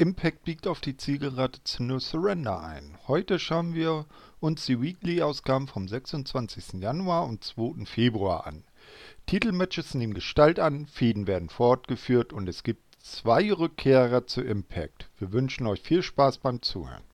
Impact biegt auf die Zielgerade zu No Surrender ein. Heute schauen wir uns die Weekly-Ausgaben vom 26. Januar und 2. Februar an. Titelmatches nehmen Gestalt an, Fäden werden fortgeführt und es gibt zwei Rückkehrer zu Impact. Wir wünschen euch viel Spaß beim Zuhören.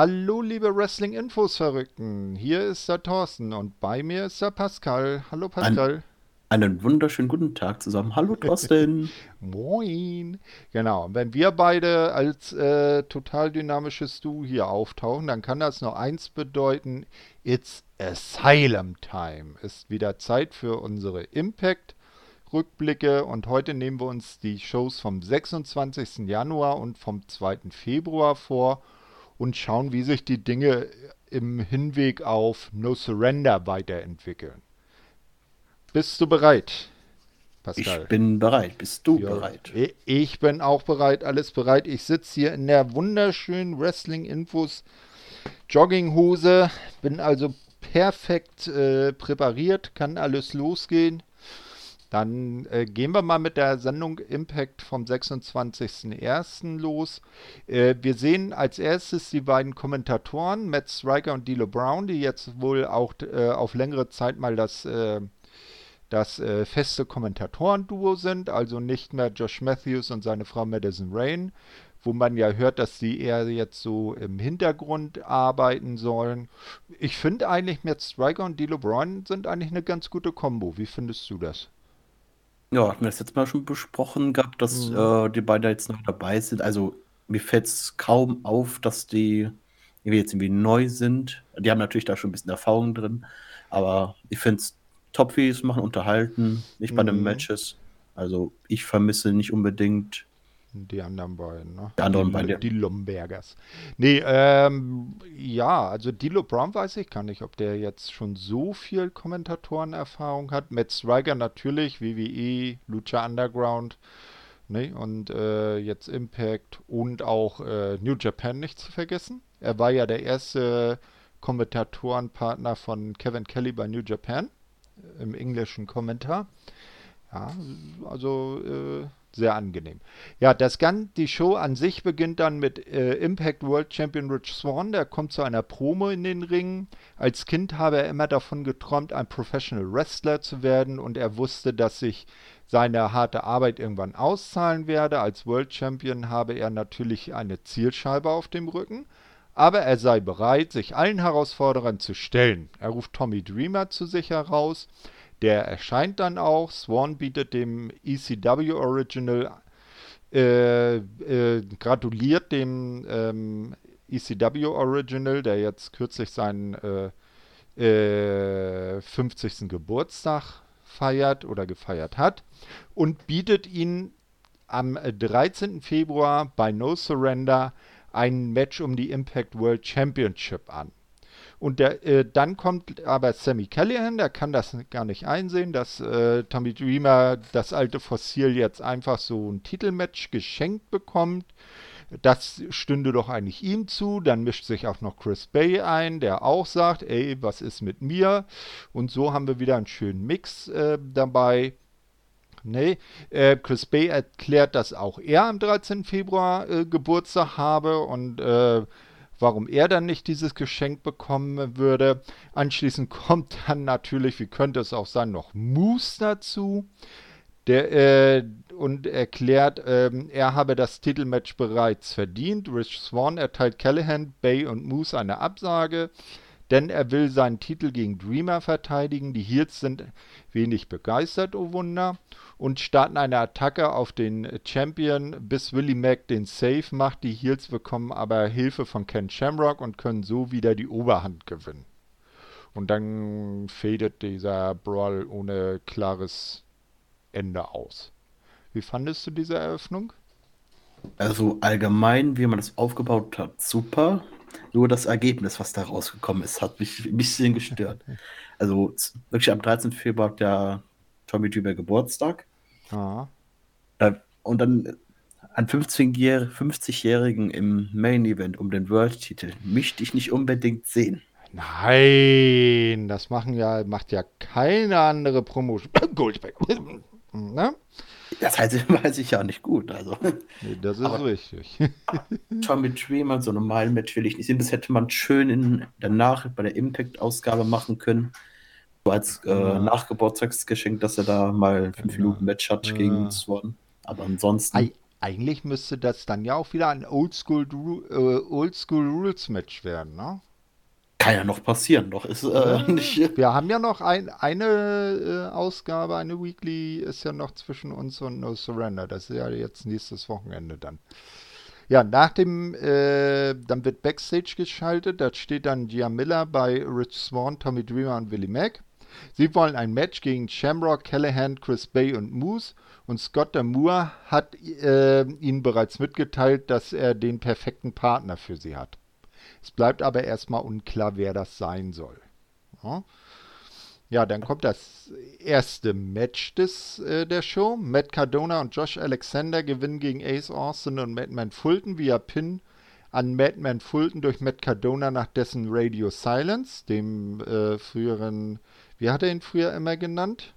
Hallo liebe Wrestling-Infos-Verrückten, hier ist der Thorsten und bei mir ist der Pascal. Hallo Pascal. Ein, einen wunderschönen guten Tag zusammen. Hallo Thorsten. Moin. Genau, wenn wir beide als äh, total dynamisches Du hier auftauchen, dann kann das nur eins bedeuten, it's Asylum Time. Ist wieder Zeit für unsere Impact. Rückblicke und heute nehmen wir uns die Shows vom 26. Januar und vom 2. Februar vor und schauen, wie sich die Dinge im Hinweg auf No Surrender weiterentwickeln. Bist du bereit, Pascal? Ich bin bereit. Bist du ja, bereit? Ich bin auch bereit, alles bereit. Ich sitze hier in der wunderschönen Wrestling-Infos Jogginghose, bin also perfekt äh, präpariert, kann alles losgehen. Dann äh, gehen wir mal mit der Sendung Impact vom 26.01. los. Äh, wir sehen als erstes die beiden Kommentatoren, Matt Striker und D'Lo Brown, die jetzt wohl auch äh, auf längere Zeit mal das, äh, das äh, feste Kommentatorenduo sind, also nicht mehr Josh Matthews und seine Frau Madison Rain, wo man ja hört, dass die eher jetzt so im Hintergrund arbeiten sollen. Ich finde eigentlich, Matt Striker und D'Lo Brown sind eigentlich eine ganz gute Kombo. Wie findest du das? Ja, hatten wir das jetzt mal schon besprochen gehabt, dass Mhm. äh, die beiden jetzt noch dabei sind. Also mir fällt es kaum auf, dass die irgendwie jetzt irgendwie neu sind. Die haben natürlich da schon ein bisschen Erfahrung drin, aber ich finde es top, wie sie es machen, unterhalten, nicht bei den mhm. Matches. Also ich vermisse nicht unbedingt die anderen beiden, ne? Die anderen beiden. Die Lombergers. Nee, ähm, ja, also Dilo Brown weiß ich gar nicht, ob der jetzt schon so viel Kommentatorenerfahrung hat. Matt Striker natürlich, WWE, Lucha Underground, ne? Und äh, jetzt Impact und auch äh, New Japan nicht zu vergessen. Er war ja der erste Kommentatorenpartner von Kevin Kelly bei New Japan äh, im englischen Kommentar. Ja, also äh, sehr angenehm. Ja, das Gan die Show an sich beginnt dann mit äh, Impact World Champion Rich Swan. Der kommt zu einer Promo in den Ring. Als Kind habe er immer davon geträumt, ein Professional Wrestler zu werden und er wusste, dass sich seine harte Arbeit irgendwann auszahlen werde. Als World Champion habe er natürlich eine Zielscheibe auf dem Rücken. Aber er sei bereit, sich allen Herausforderern zu stellen. Er ruft Tommy Dreamer zu sich heraus der erscheint dann auch. Swan bietet dem ECW Original, äh, äh, gratuliert dem ähm, ECW Original, der jetzt kürzlich seinen äh, 50. Äh, Geburtstag feiert oder gefeiert hat und bietet ihn am 13. Februar bei No Surrender ein Match um die Impact World Championship an. Und der, äh, dann kommt aber Sammy Callahan, der kann das gar nicht einsehen, dass äh, Tommy Dreamer das alte Fossil jetzt einfach so ein Titelmatch geschenkt bekommt. Das stünde doch eigentlich ihm zu. Dann mischt sich auch noch Chris Bay ein, der auch sagt, ey, was ist mit mir? Und so haben wir wieder einen schönen Mix äh, dabei. Nee, äh, Chris Bay erklärt, dass auch er am 13. Februar äh, Geburtstag habe und äh, warum er dann nicht dieses Geschenk bekommen würde. Anschließend kommt dann natürlich, wie könnte es auch sein, noch Moose dazu. Der, äh, und erklärt, ähm, er habe das Titelmatch bereits verdient. Rich Swan erteilt Callahan, Bay und Moose eine Absage, denn er will seinen Titel gegen Dreamer verteidigen. Die Heels sind wenig begeistert, oh Wunder und starten eine Attacke auf den Champion, bis Willie Mack den Save macht. Die Heels bekommen aber Hilfe von Ken Shamrock und können so wieder die Oberhand gewinnen. Und dann fadet dieser Brawl ohne klares Ende aus. Wie fandest du diese Eröffnung? Also allgemein, wie man das aufgebaut hat, super. Nur das Ergebnis, was da rausgekommen ist, hat mich ein bisschen gestört. Also wirklich am 13. Februar der Tommy Dreamer Geburtstag. Ja. Und dann an 50-Jährigen im Main Event um den World-Titel möchte ich nicht unbedingt sehen. Nein, das machen ja, macht ja keine andere Promotion. Goldberg. ne? Das heißt, weiß ich ja nicht gut. Also. Nee, das ist Aber richtig. Tommy Dreamer, so normalen Match will ich nicht sehen. Das hätte man schön in danach bei der Impact-Ausgabe machen können. So als äh, ja. Nachgeburtstagsgeschenk, dass er da mal ein 5 Minuten Match hat ja. gegen Swan. Aber ansonsten. Ei eigentlich müsste das dann ja auch wieder ein Oldschool äh, Old Rules Match werden, ne? Kann ja noch passieren, doch ist äh, nicht. Wir haben ja noch ein, eine äh, Ausgabe, eine Weekly ist ja noch zwischen uns und No Surrender. Das ist ja jetzt nächstes Wochenende dann. Ja, nach dem, äh, dann wird Backstage geschaltet. Da steht dann Gia Miller bei Rich Swan, Tommy Dreamer und Willie Mack. Sie wollen ein Match gegen Shamrock, Callahan, Chris Bay und Moose. Und Scott Damour hat äh, ihnen bereits mitgeteilt, dass er den perfekten Partner für sie hat. Es bleibt aber erstmal unklar, wer das sein soll. Ja. Ja, dann kommt das erste Match des, äh, der Show. Matt Cardona und Josh Alexander gewinnen gegen Ace Austin und Madman Fulton via Pin an Madman Fulton durch Matt Cardona nach dessen Radio Silence, dem äh, früheren, wie hat er ihn früher immer genannt?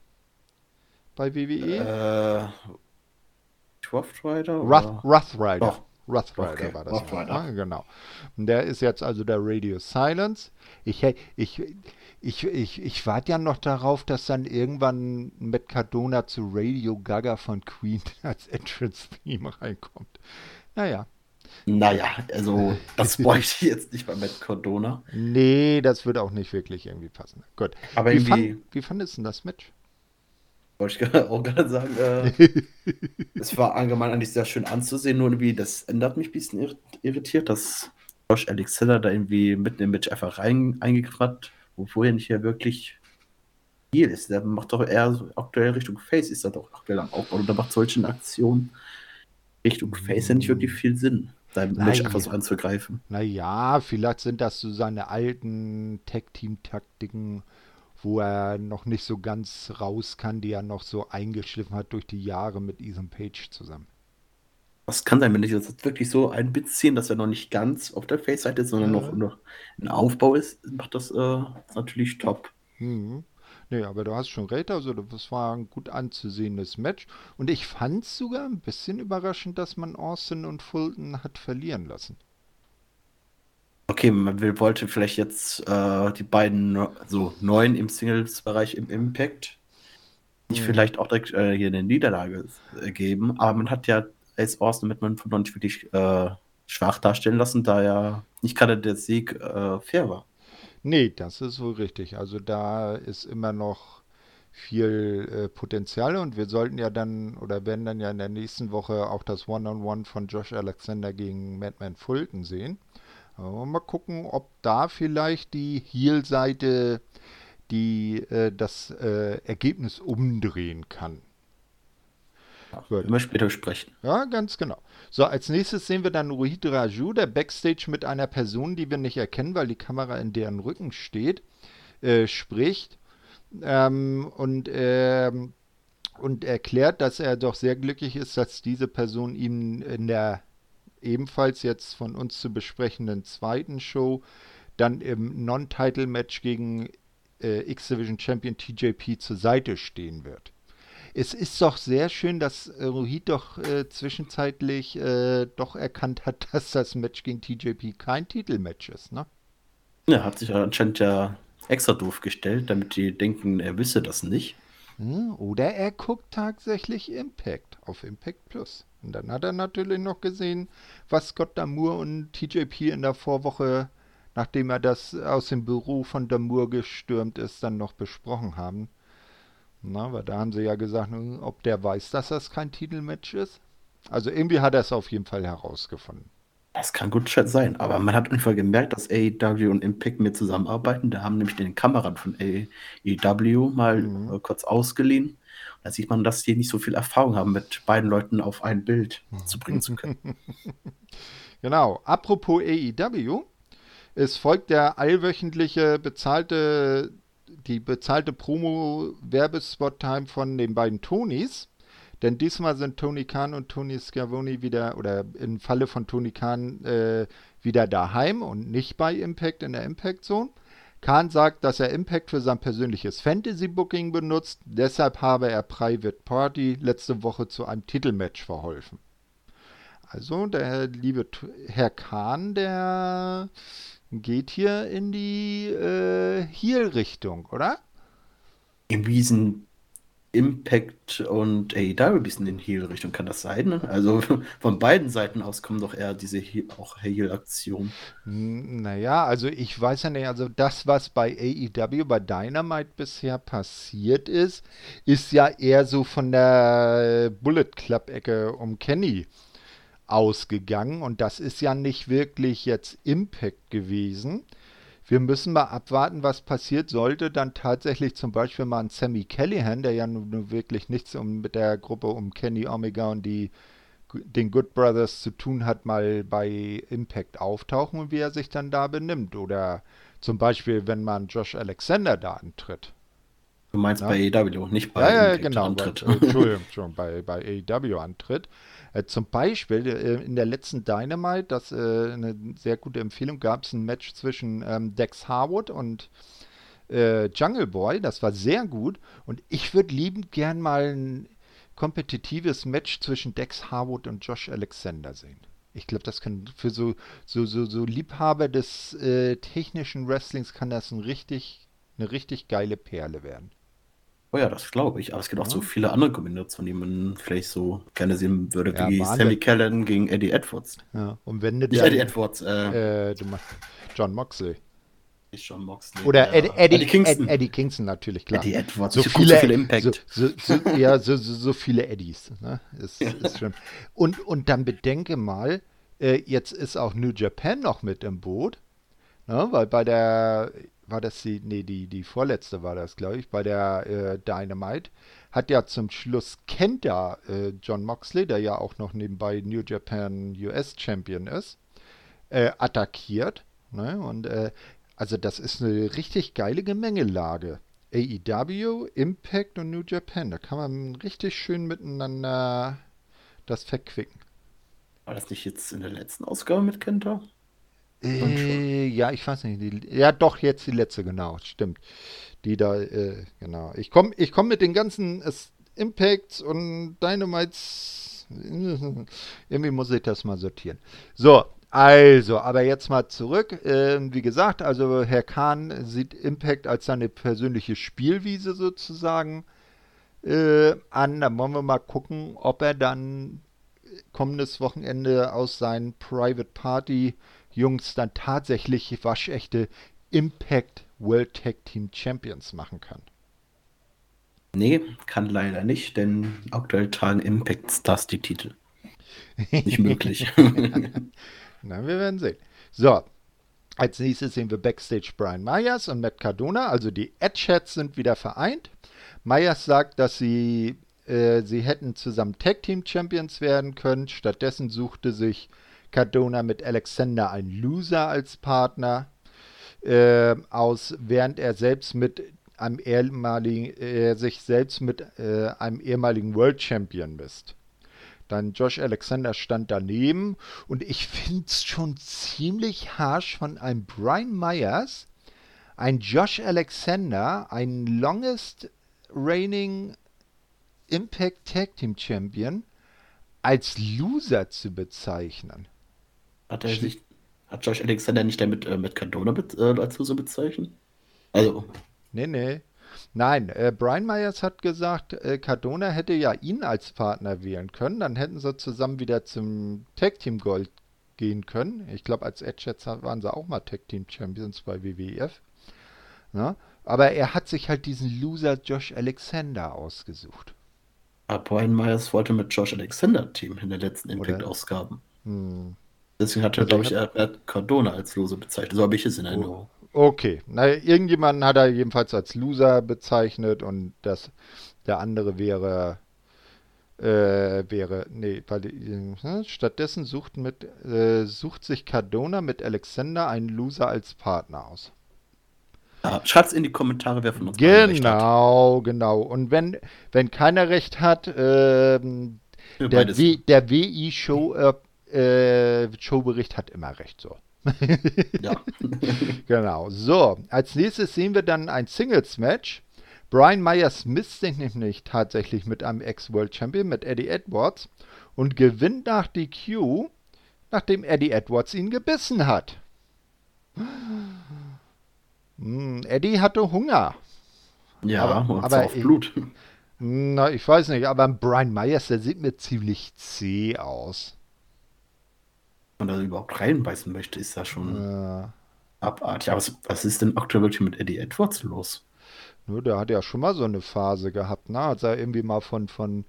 Bei WWE? Äh, Rough Rider? Rough, Rough Rider. Doch. Rough Rider okay. war das. Rough Rider. Ja, genau. Und der ist jetzt also der Radio Silence. Ich, ich, ich, ich, ich warte ja noch darauf, dass dann irgendwann mit Cardona zu Radio Gaga von Queen als Entrance-Theme reinkommt. Naja. Naja, also das bräuchte ich jetzt nicht bei Matt Cardona. Nee, das würde auch nicht wirklich irgendwie passen. Gut. Aber wie, fand, wie fandest du das Match? Wollte ich auch gerade sagen. Äh, es war allgemein eigentlich sehr schön anzusehen, nur irgendwie, das ändert mich ein bisschen irritiert, dass Josh Alexander da irgendwie mitten im Match einfach rein eingegriffen hat, obwohl er nicht ja wirklich viel ist. Der macht doch eher so aktuell Richtung Face, ist er doch aktuell am Aufbau oder macht solche Aktionen Richtung Face ja nicht wirklich viel Sinn, sein Match einfach so anzugreifen. Naja, vielleicht sind das so seine alten Tag-Team-Taktiken wo er noch nicht so ganz raus kann, die er noch so eingeschliffen hat durch die Jahre mit Ethan Page zusammen. Das kann sein, wenn ich das wirklich so einbeziehen, dass er noch nicht ganz auf der Face-Seite ist, sondern ja. noch, noch ein Aufbau ist, macht das äh, natürlich top. Mhm. Nee, aber du hast schon recht, also das war ein gut anzusehendes Match. Und ich fand es sogar ein bisschen überraschend, dass man Austin und Fulton hat verlieren lassen. Okay, man will, wollte vielleicht jetzt äh, die beiden so neuen im Singles-Bereich im Impact nicht mhm. vielleicht auch direkt äh, hier eine Niederlage äh, geben, aber man hat ja Ace Austin mit man von noch nicht wirklich äh, schwach darstellen lassen, da ja nicht gerade der Sieg äh, fair war. Nee, das ist so richtig. Also da ist immer noch viel äh, Potenzial und wir sollten ja dann oder werden dann ja in der nächsten Woche auch das One-on-One -on -One von Josh Alexander gegen Madman Fulton sehen. Mal gucken, ob da vielleicht die Heel-Seite die äh, das äh, Ergebnis umdrehen kann. Ja, immer später sprechen. Ja, ganz genau. So, als nächstes sehen wir dann Rohit Raju, der Backstage mit einer Person, die wir nicht erkennen, weil die Kamera in deren Rücken steht, äh, spricht ähm, und, ähm, und erklärt, dass er doch sehr glücklich ist, dass diese Person ihm in der ebenfalls jetzt von uns zu besprechenden zweiten Show dann im Non-Title-Match gegen äh, X-Division Champion TJP zur Seite stehen wird. Es ist doch sehr schön, dass äh, Rohit doch äh, zwischenzeitlich äh, doch erkannt hat, dass das Match gegen TJP kein Titelmatch ist, ne? Ja, hat sich anscheinend ja extra doof gestellt, damit die denken, er wisse das nicht. Hm, oder er guckt tatsächlich Impact auf Impact Plus. Und dann hat er natürlich noch gesehen, was Scott Damour und TJP in der Vorwoche, nachdem er das aus dem Büro von Damour gestürmt ist, dann noch besprochen haben. Na, weil da haben sie ja gesagt, ob der weiß, dass das kein Titelmatch ist. Also irgendwie hat er es auf jeden Fall herausgefunden. Das kann gut sein, aber man hat einfach gemerkt, dass AEW und Impact mit zusammenarbeiten. Da haben nämlich den Kameran von AEW mal mhm. Äh, kurz ausgeliehen. Da sieht man, dass die nicht so viel Erfahrung haben, mit beiden Leuten auf ein Bild zu bringen zu können. genau. Apropos AEW. Es folgt der allwöchentliche bezahlte, die bezahlte Promo-Werbespot-Time von den beiden Tonys. Denn diesmal sind Tony Khan und Tony Schiavone wieder, oder im Falle von Tony Khan, äh, wieder daheim und nicht bei Impact in der Impact Zone. Khan sagt, dass er Impact für sein persönliches Fantasy-Booking benutzt, deshalb habe er Private Party letzte Woche zu einem Titelmatch verholfen. Also der liebe Herr Khan, der geht hier in die äh, Heel-Richtung, oder? Im Wiesen Impact und AEW ein bisschen in Heal-Richtung, kann das sein? Ne? Also von beiden Seiten aus kommen doch eher diese Heal, auch Heal-Aktionen. Naja, also ich weiß ja nicht, also das, was bei AEW, bei Dynamite bisher passiert ist, ist ja eher so von der Bullet Club-Ecke um Kenny ausgegangen und das ist ja nicht wirklich jetzt Impact gewesen. Wir müssen mal abwarten, was passiert, sollte dann tatsächlich zum Beispiel mal ein Sammy Callahan, der ja nun wirklich nichts um, mit der Gruppe um Kenny Omega und die, den Good Brothers zu tun hat, mal bei Impact auftauchen und wie er sich dann da benimmt. Oder zum Beispiel, wenn man Josh Alexander da antritt. Du meinst ja? bei AEW, nicht bei ja, ja, genau, antritt. Bei, Entschuldigung, schon bei, bei AEW antritt. Äh, zum Beispiel äh, in der letzten Dynamite, das äh, eine sehr gute Empfehlung, gab es ein Match zwischen ähm, Dex Harwood und äh, Jungle Boy. Das war sehr gut. Und ich würde liebend gern mal ein kompetitives Match zwischen Dex Harwood und Josh Alexander sehen. Ich glaube, das kann für so, so, so, so Liebhaber des äh, technischen Wrestlings kann das ein richtig, eine richtig geile Perle werden. Oh ja, das glaube ich. Aber es gibt auch so viele andere Kombinationen, die man vielleicht so gerne sehen würde, Ja, wie. Sammy Callan gegen Eddie Edwards. Ja, und wenn du Nicht Eddie Edwards, äh, äh, du machst John Moxley. nicht John Moxley. Oder Eddie, Eddie, Eddie Kingston. Eddie Kingston natürlich, klar. Eddie Edwards. So viele, so viele Impact. So, so, ja, so viele Eddies. Ne? Ist, ist schlimm. Und, und dann bedenke mal, äh, jetzt ist auch New Japan noch mit im Boot. Ne? Weil bei der war das die, nee, die, die vorletzte war das, glaube ich, bei der äh, Dynamite, hat ja zum Schluss Kenta äh, John Moxley, der ja auch noch nebenbei New Japan US Champion ist, äh, attackiert. Ne? Und äh, also das ist eine richtig geile Gemengelage. AEW, Impact und New Japan, da kann man richtig schön miteinander das verquicken. War das nicht jetzt in der letzten Ausgabe mit Kenta? Äh, ja, ich weiß nicht. Die, ja, doch, jetzt die letzte, genau, stimmt. Die da, äh, genau. Ich komme ich komm mit den ganzen äh, Impacts und Dynamites. Irgendwie muss ich das mal sortieren. So, also, aber jetzt mal zurück. Ähm, wie gesagt, also Herr Kahn sieht Impact als seine persönliche Spielwiese sozusagen äh, an. Da wollen wir mal gucken, ob er dann kommendes Wochenende aus seinen Private Party Jungs dann tatsächlich waschechte Impact World Tag Team Champions machen kann. Nee, kann leider nicht, denn aktuell tragen Impact Stars die Titel. Nicht möglich. Na, wir werden sehen. So, als nächstes sehen wir Backstage Brian Myers und Matt Cardona, also die Edgehats sind wieder vereint. Myers sagt, dass sie, äh, sie hätten zusammen Tag Team Champions werden können. Stattdessen suchte sich Cardona mit Alexander ein Loser als Partner äh, aus, während er selbst mit einem ehemaligen, äh, sich selbst mit äh, einem ehemaligen World Champion misst. Dann Josh Alexander stand daneben und ich finde es schon ziemlich harsh von einem Brian Myers, ein Josh Alexander, ein longest reigning Impact Tag Team Champion, als Loser zu bezeichnen. Hat er sich, hat Josh Alexander nicht damit äh, mit Cardona be äh, dazu so bezeichnet? Also. Nee, nee. Nein, äh, Brian Myers hat gesagt, äh, Cardona hätte ja ihn als Partner wählen können, dann hätten sie zusammen wieder zum Tag Team Gold gehen können. Ich glaube, als Edgets waren sie auch mal Tag Team Champions bei WWF. Ja? Aber er hat sich halt diesen Loser Josh Alexander ausgesucht. Aber Brian Myers wollte mit Josh Alexander Team in den letzten Impact-Ausgaben. Hm. Deswegen hat er, glaube ich, er, er Cardona als Loser bezeichnet. So habe ich es in Erinnerung. Oh, okay. Na, irgendjemanden hat er jedenfalls als Loser bezeichnet und das, der andere wäre äh, wäre. Nee, weil äh, stattdessen sucht, mit, äh, sucht sich Cardona mit Alexander einen Loser als Partner aus. Ja, Schreibt in die Kommentare, wer von uns Genau, genau. Und wenn, wenn keiner recht hat, ähm, der, w, der WI-Show äh, Showbericht hat immer recht so. ja. genau. So, als nächstes sehen wir dann ein Singles-Match. Brian Myers Smith sich nämlich tatsächlich mit einem Ex-World Champion, mit Eddie Edwards, und gewinnt nach DQ, nachdem Eddie Edwards ihn gebissen hat. Hm, Eddie hatte Hunger. Ja, aber, aber auf Blut. Na, ich weiß nicht, aber Brian Myers, der sieht mir ziemlich zäh aus. Man da überhaupt reinbeißen möchte, ist das schon ja. abartig. Aber was, was ist denn aktuell wirklich mit Eddie Edwards los? Nur, der hat ja schon mal so eine Phase gehabt, ne? Als er irgendwie mal von, von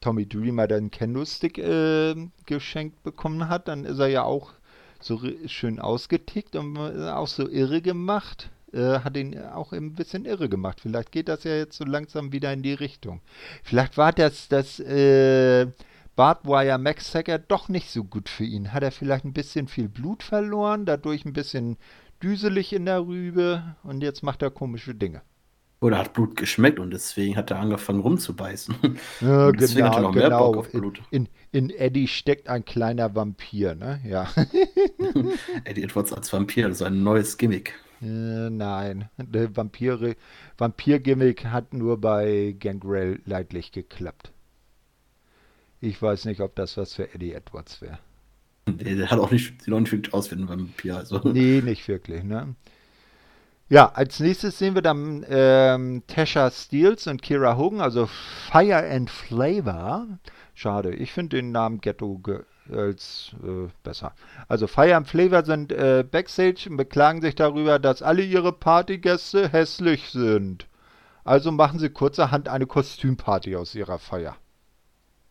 Tommy Dreamer den Kendo-Stick äh, geschenkt bekommen hat, dann ist er ja auch so schön ausgetickt und auch so irre gemacht. Äh, hat ihn auch ein bisschen irre gemacht. Vielleicht geht das ja jetzt so langsam wieder in die Richtung. Vielleicht war das das äh, Barbwire Max Hacker doch nicht so gut für ihn. Hat er vielleicht ein bisschen viel Blut verloren, dadurch ein bisschen düselig in der Rübe und jetzt macht er komische Dinge. Oder hat Blut geschmeckt und deswegen hat er angefangen rumzubeißen. Ja, deswegen genau, hat er noch genau. mehr Bock auf Blut. In, in, in Eddie steckt ein kleiner Vampir, ne? Ja. Eddie Edwards als Vampir, das ist ein neues Gimmick. Äh, nein, der Vampir-Gimmick hat nur bei Gangrel leidlich geklappt. Ich weiß nicht, ob das was für Eddie Edwards wäre. Der, der, hat auch nicht, sieht auch nicht wirklich aus wie ein Vampir. Also. Nee, nicht wirklich, ne? Ja, als nächstes sehen wir dann ähm, Tasha Steels und Kira Hogan, also Fire and Flavor. Schade, ich finde den Namen Ghetto als äh, besser. Also Fire and Flavor sind äh, Backstage und beklagen sich darüber, dass alle ihre Partygäste hässlich sind. Also machen sie kurzerhand eine Kostümparty aus ihrer Feier.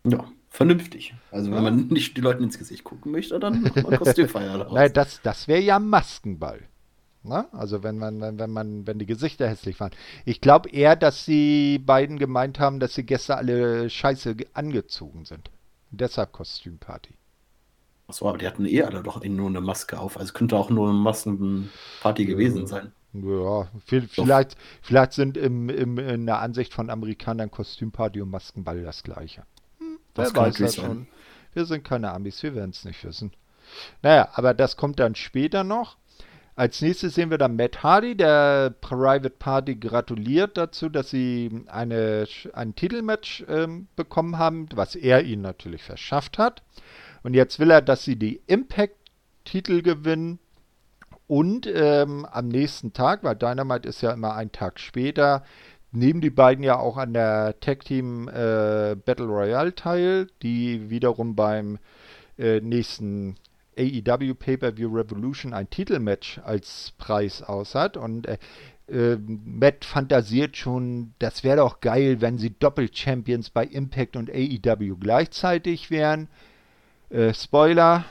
Ja, vernünftig. Also wenn man nicht die Leute ins Gesicht gucken möchte, dann macht man Kostümfeier daraus. Nein, das, das wäre ja Maskenball. Na? Also wenn man, wenn, wenn man, wenn die Gesichter hässlich waren. Ich glaube eher, dass die beiden gemeint haben, dass die Gäste alle scheiße angezogen sind. Deshalb Kostümparty. Achso, aber die hatten eh alle doch nur eine Maske auf. Also könnte auch nur eine Maskenparty gewesen sein. Ja, vielleicht, vielleicht sind im, im, in der Ansicht von Amerikanern Kostümparty und Maskenball das gleiche. Hm, wer weiß das sein. schon. Wir sind keine Amis, wir werden es nicht wissen. Naja, aber das kommt dann später noch. Als nächstes sehen wir dann Matt Hardy, der Private Party gratuliert dazu, dass sie eine, ein Titelmatch ähm, bekommen haben, was er ihnen natürlich verschafft hat. Und jetzt will er, dass sie die Impact-Titel gewinnen. Und ähm, am nächsten Tag, weil Dynamite ist ja immer ein Tag später, nehmen die beiden ja auch an der Tag Team äh, Battle Royale teil, die wiederum beim äh, nächsten AEW Pay-Per-View Revolution ein Titelmatch als Preis aus hat. Und äh, äh, Matt fantasiert schon, das wäre doch geil, wenn sie Doppel-Champions bei Impact und AEW gleichzeitig wären. Äh, Spoiler,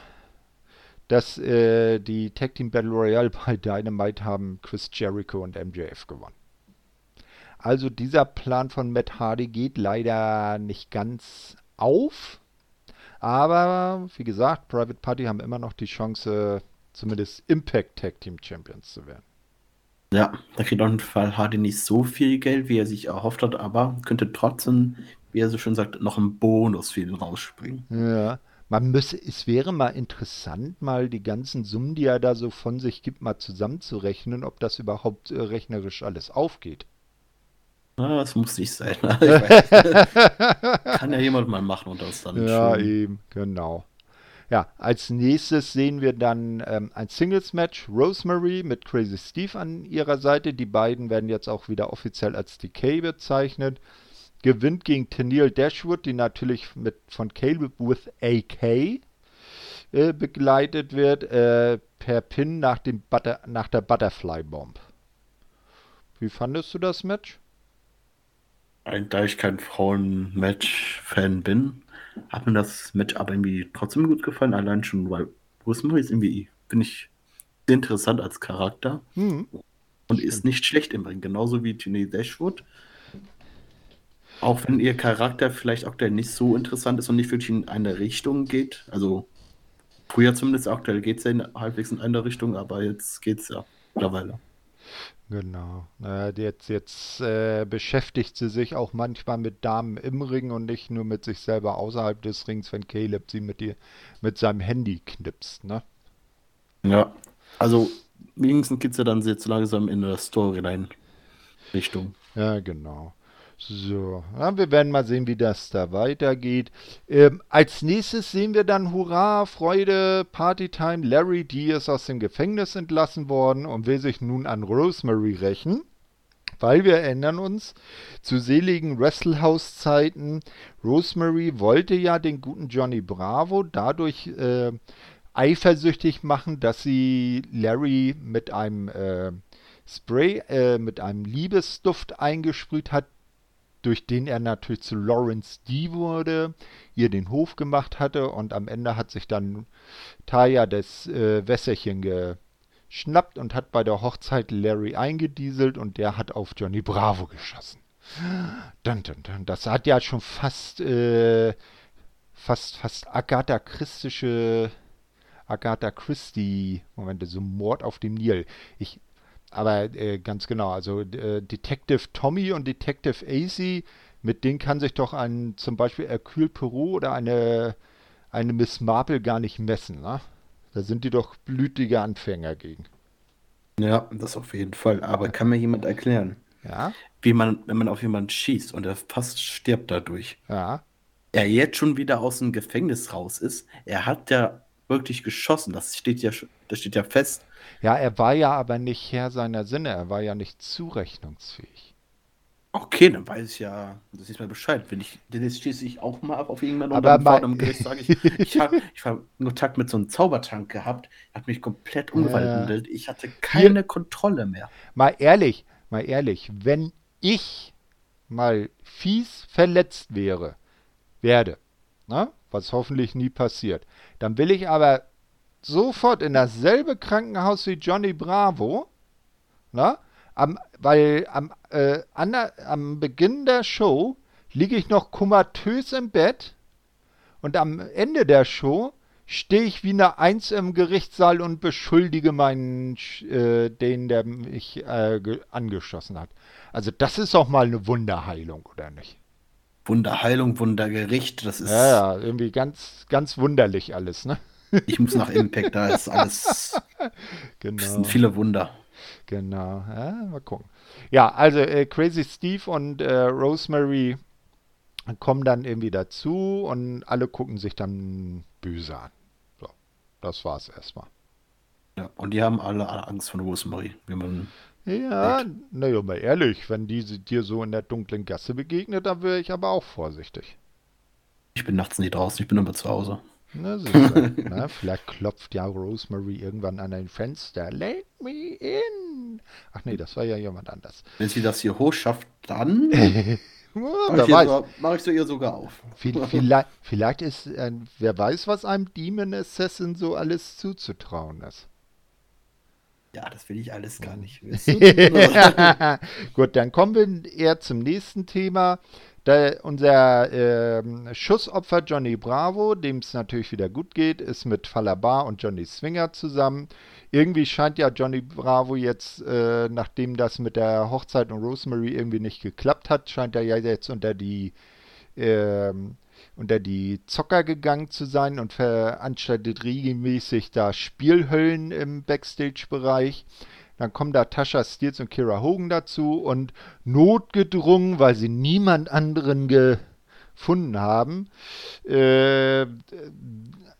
dass äh, die Tag Team Battle Royale bei Dynamite haben Chris Jericho und MJF gewonnen. Also dieser Plan von Matt Hardy geht leider nicht ganz auf. Aber wie gesagt, Private Party haben immer noch die Chance, zumindest Impact Tag Team Champions zu werden. Ja, da kriegt auf jeden Fall Hardy nicht so viel Geld, wie er sich erhofft hat, aber könnte trotzdem, wie er so schön sagt, noch einen Bonus für ihn rausspringen. Ja. Man müsse, es wäre mal interessant, mal die ganzen Summen, die er da so von sich gibt, mal zusammenzurechnen, ob das überhaupt äh, rechnerisch alles aufgeht. Na, das muss nicht sein. Kann ja jemand mal machen und das dann Ja, schon. eben, genau. Ja, als nächstes sehen wir dann ähm, ein Singles-Match. Rosemary mit Crazy Steve an ihrer Seite. Die beiden werden jetzt auch wieder offiziell als Decay bezeichnet gewinnt gegen Tennille Dashwood, die natürlich mit von Caleb with AK äh, begleitet wird, äh, per Pin nach, dem Butter, nach der Butterfly Bomb. Wie fandest du das Match? Da ich kein Frauen-Match-Fan bin, hat mir das Match aber irgendwie trotzdem gut gefallen. Allein schon, weil Rosemary ist irgendwie, finde ich, interessant als Charakter. Hm. Und Stimmt. ist nicht schlecht im Ring, genauso wie Tennille Dashwood. Auch wenn ihr Charakter vielleicht aktuell nicht so interessant ist und nicht wirklich in eine Richtung geht. Also früher zumindest, aktuell geht es ja halbwegs in eine Richtung, aber jetzt geht es ja mittlerweile. Genau. Äh, jetzt jetzt äh, beschäftigt sie sich auch manchmal mit Damen im Ring und nicht nur mit sich selber außerhalb des Rings, wenn Caleb sie mit, die, mit seinem Handy knipst, ne? Ja. Also wenigstens geht es ja dann jetzt langsam in der Storyline-Richtung. Ja, genau. So, ja, wir werden mal sehen, wie das da weitergeht. Ähm, als nächstes sehen wir dann Hurra, Freude, Partytime. Larry D ist aus dem Gefängnis entlassen worden und will sich nun an Rosemary rächen. Weil wir erinnern uns, zu seligen Wrestlehouse-Zeiten, Rosemary wollte ja den guten Johnny Bravo dadurch äh, eifersüchtig machen, dass sie Larry mit einem äh, Spray, äh, mit einem Liebesduft eingesprüht hat, durch den er natürlich zu Lawrence D. wurde, ihr den Hof gemacht hatte und am Ende hat sich dann Taya das äh, Wässerchen geschnappt und hat bei der Hochzeit Larry eingedieselt und der hat auf Johnny Bravo geschossen. Dun, dun, dun. Das hat ja schon fast, äh, fast, fast Agatha Christische, Agatha Christie, Momente, so Mord auf dem Nil. Ich aber äh, ganz genau, also äh, Detective Tommy und Detective AC, mit denen kann sich doch ein zum Beispiel Hercule Peru oder eine, eine Miss Marple gar nicht messen. Ne? Da sind die doch blütige Anfänger gegen. Ja, das auf jeden Fall. Aber kann mir jemand erklären, Ja, wie man, wenn man auf jemanden schießt und er fast stirbt dadurch, ja, er jetzt schon wieder aus dem Gefängnis raus ist? Er hat ja wirklich geschossen. Das steht ja, das steht ja fest. Ja, er war ja aber nicht Herr seiner Sinne, er war ja nicht zurechnungsfähig. Okay, dann weiß ich ja, das ist mir Bescheid. Wenn ich, dann schließe ich auch mal ab auf irgendwann Aber und dann mal- vor dem Gericht sage ich, ich habe ich hab Kontakt mit so einem Zaubertrank gehabt, hat mich komplett umgewandelt. Ich hatte keine Kontrolle mehr. Mal ehrlich, mal ehrlich, wenn ich mal fies verletzt wäre, werde, ne? was hoffentlich nie passiert, dann will ich aber sofort in dasselbe Krankenhaus wie Johnny Bravo, ne? am, weil am, äh, an der, am Beginn der Show liege ich noch komatös im Bett und am Ende der Show stehe ich wie eine Eins im Gerichtssaal und beschuldige meinen, äh, den, der mich äh, ge- angeschossen hat. Also das ist auch mal eine Wunderheilung, oder nicht? Wunderheilung, Wundergericht, das ist. Ja, ja, irgendwie ganz, ganz wunderlich alles, ne? Ich muss nach Impact, da ist alles. Das Genau. sind viele Wunder. Genau, ja, mal gucken. Ja, also äh, Crazy Steve und äh, Rosemary kommen dann irgendwie dazu und alle gucken sich dann böse an. So, das war's erstmal. Ja, und die haben alle Angst von Rosemary, wie man. Ja, naja, mal ehrlich, wenn diese dir so in der dunklen Gasse begegnet, dann wäre ich aber auch vorsichtig. Ich bin nachts nie draußen, ich bin immer zu Hause. Na, na, vielleicht klopft ja Rosemary irgendwann an ein Fenster. Let me in. Ach nee, das war ja jemand anders. Wenn sie das hier hochschafft, dann Ja, mache ich, so, mach ich so ihr sogar auf. Vi- Vielleicht, vielleicht ist, äh, wer weiß, was einem Demon Assassin so alles zuzutrauen ist. Ja, das will ich alles gar nicht wissen. Gut, dann kommen wir eher zum nächsten Thema. Da unser ähm, Schussopfer Johnny Bravo, dem es natürlich wieder gut geht, ist mit Falabar und Johnny Swinger zusammen. Irgendwie scheint ja Johnny Bravo jetzt, äh, nachdem das mit der Hochzeit und Rosemary irgendwie nicht geklappt hat, scheint er ja jetzt unter die ähm, unter die Zocker gegangen zu sein und veranstaltet regelmäßig da Spielhöllen im Backstage-Bereich. Dann kommen da Tasha Steels und Kira Hogan dazu und notgedrungen, weil sie niemand anderen gefunden haben, äh,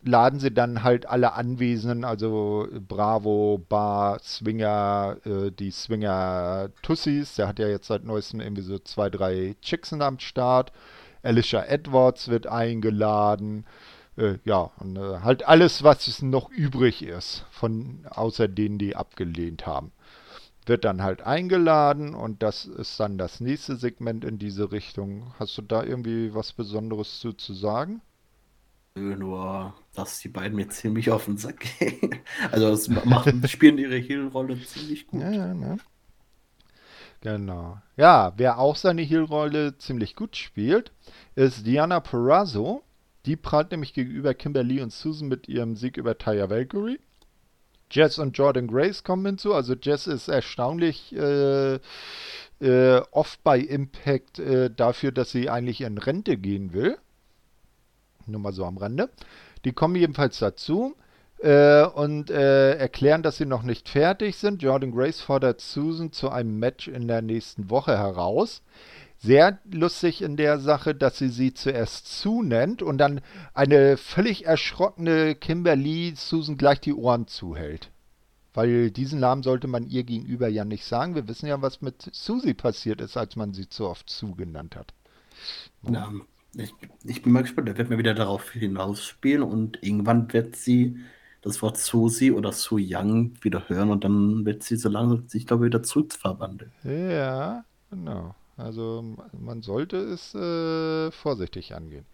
laden sie dann halt alle Anwesenden, also Bravo, Bar, Swinger, äh, die Swinger Tussis, der hat ja jetzt seit neuestem irgendwie so zwei, drei Chicks am Start. Alicia Edwards wird eingeladen. Äh, ja, und äh, halt alles, was es noch übrig ist, von außer denen, die abgelehnt haben, wird dann halt eingeladen und das ist dann das nächste Segment in diese Richtung. Hast du da irgendwie was Besonderes zu, zu sagen? Nur, dass die beiden mir ziemlich auf den Sack gehen. Also, das machen, spielen ihre Heel-Rolle ziemlich gut. Ja, ja, ne? Genau. Ja, wer auch seine Heel-Rolle ziemlich gut spielt, ist Diana Perazzo. Die prallt nämlich gegenüber Kimberly und Susan mit ihrem Sieg über Taya Valkyrie. Jess und Jordan Grace kommen hinzu. Also Jess ist erstaunlich äh, äh, oft bei Impact äh, dafür, dass sie eigentlich in Rente gehen will. Nur mal so am Rande. Die kommen jedenfalls dazu äh, und äh, erklären, dass sie noch nicht fertig sind. Jordan Grace fordert Susan zu einem Match in der nächsten Woche heraus. Sehr lustig in der Sache, dass sie sie zuerst Sue nennt und dann eine völlig erschrockene Kimberly Susan gleich die Ohren zuhält. Weil diesen Namen sollte man ihr gegenüber ja nicht sagen. Wir wissen ja, was mit Susie passiert ist, als man sie zu oft Sue genannt hat. Ja, ich, ich bin mal gespannt, der wird mir wieder darauf hinausspielen und irgendwann wird sie das Wort Susi oder Su Yang wieder hören und dann wird sie so langsam sich, glaube ich, wieder zurückverwandeln. Ja, genau. Also man sollte es äh, vorsichtig angehen.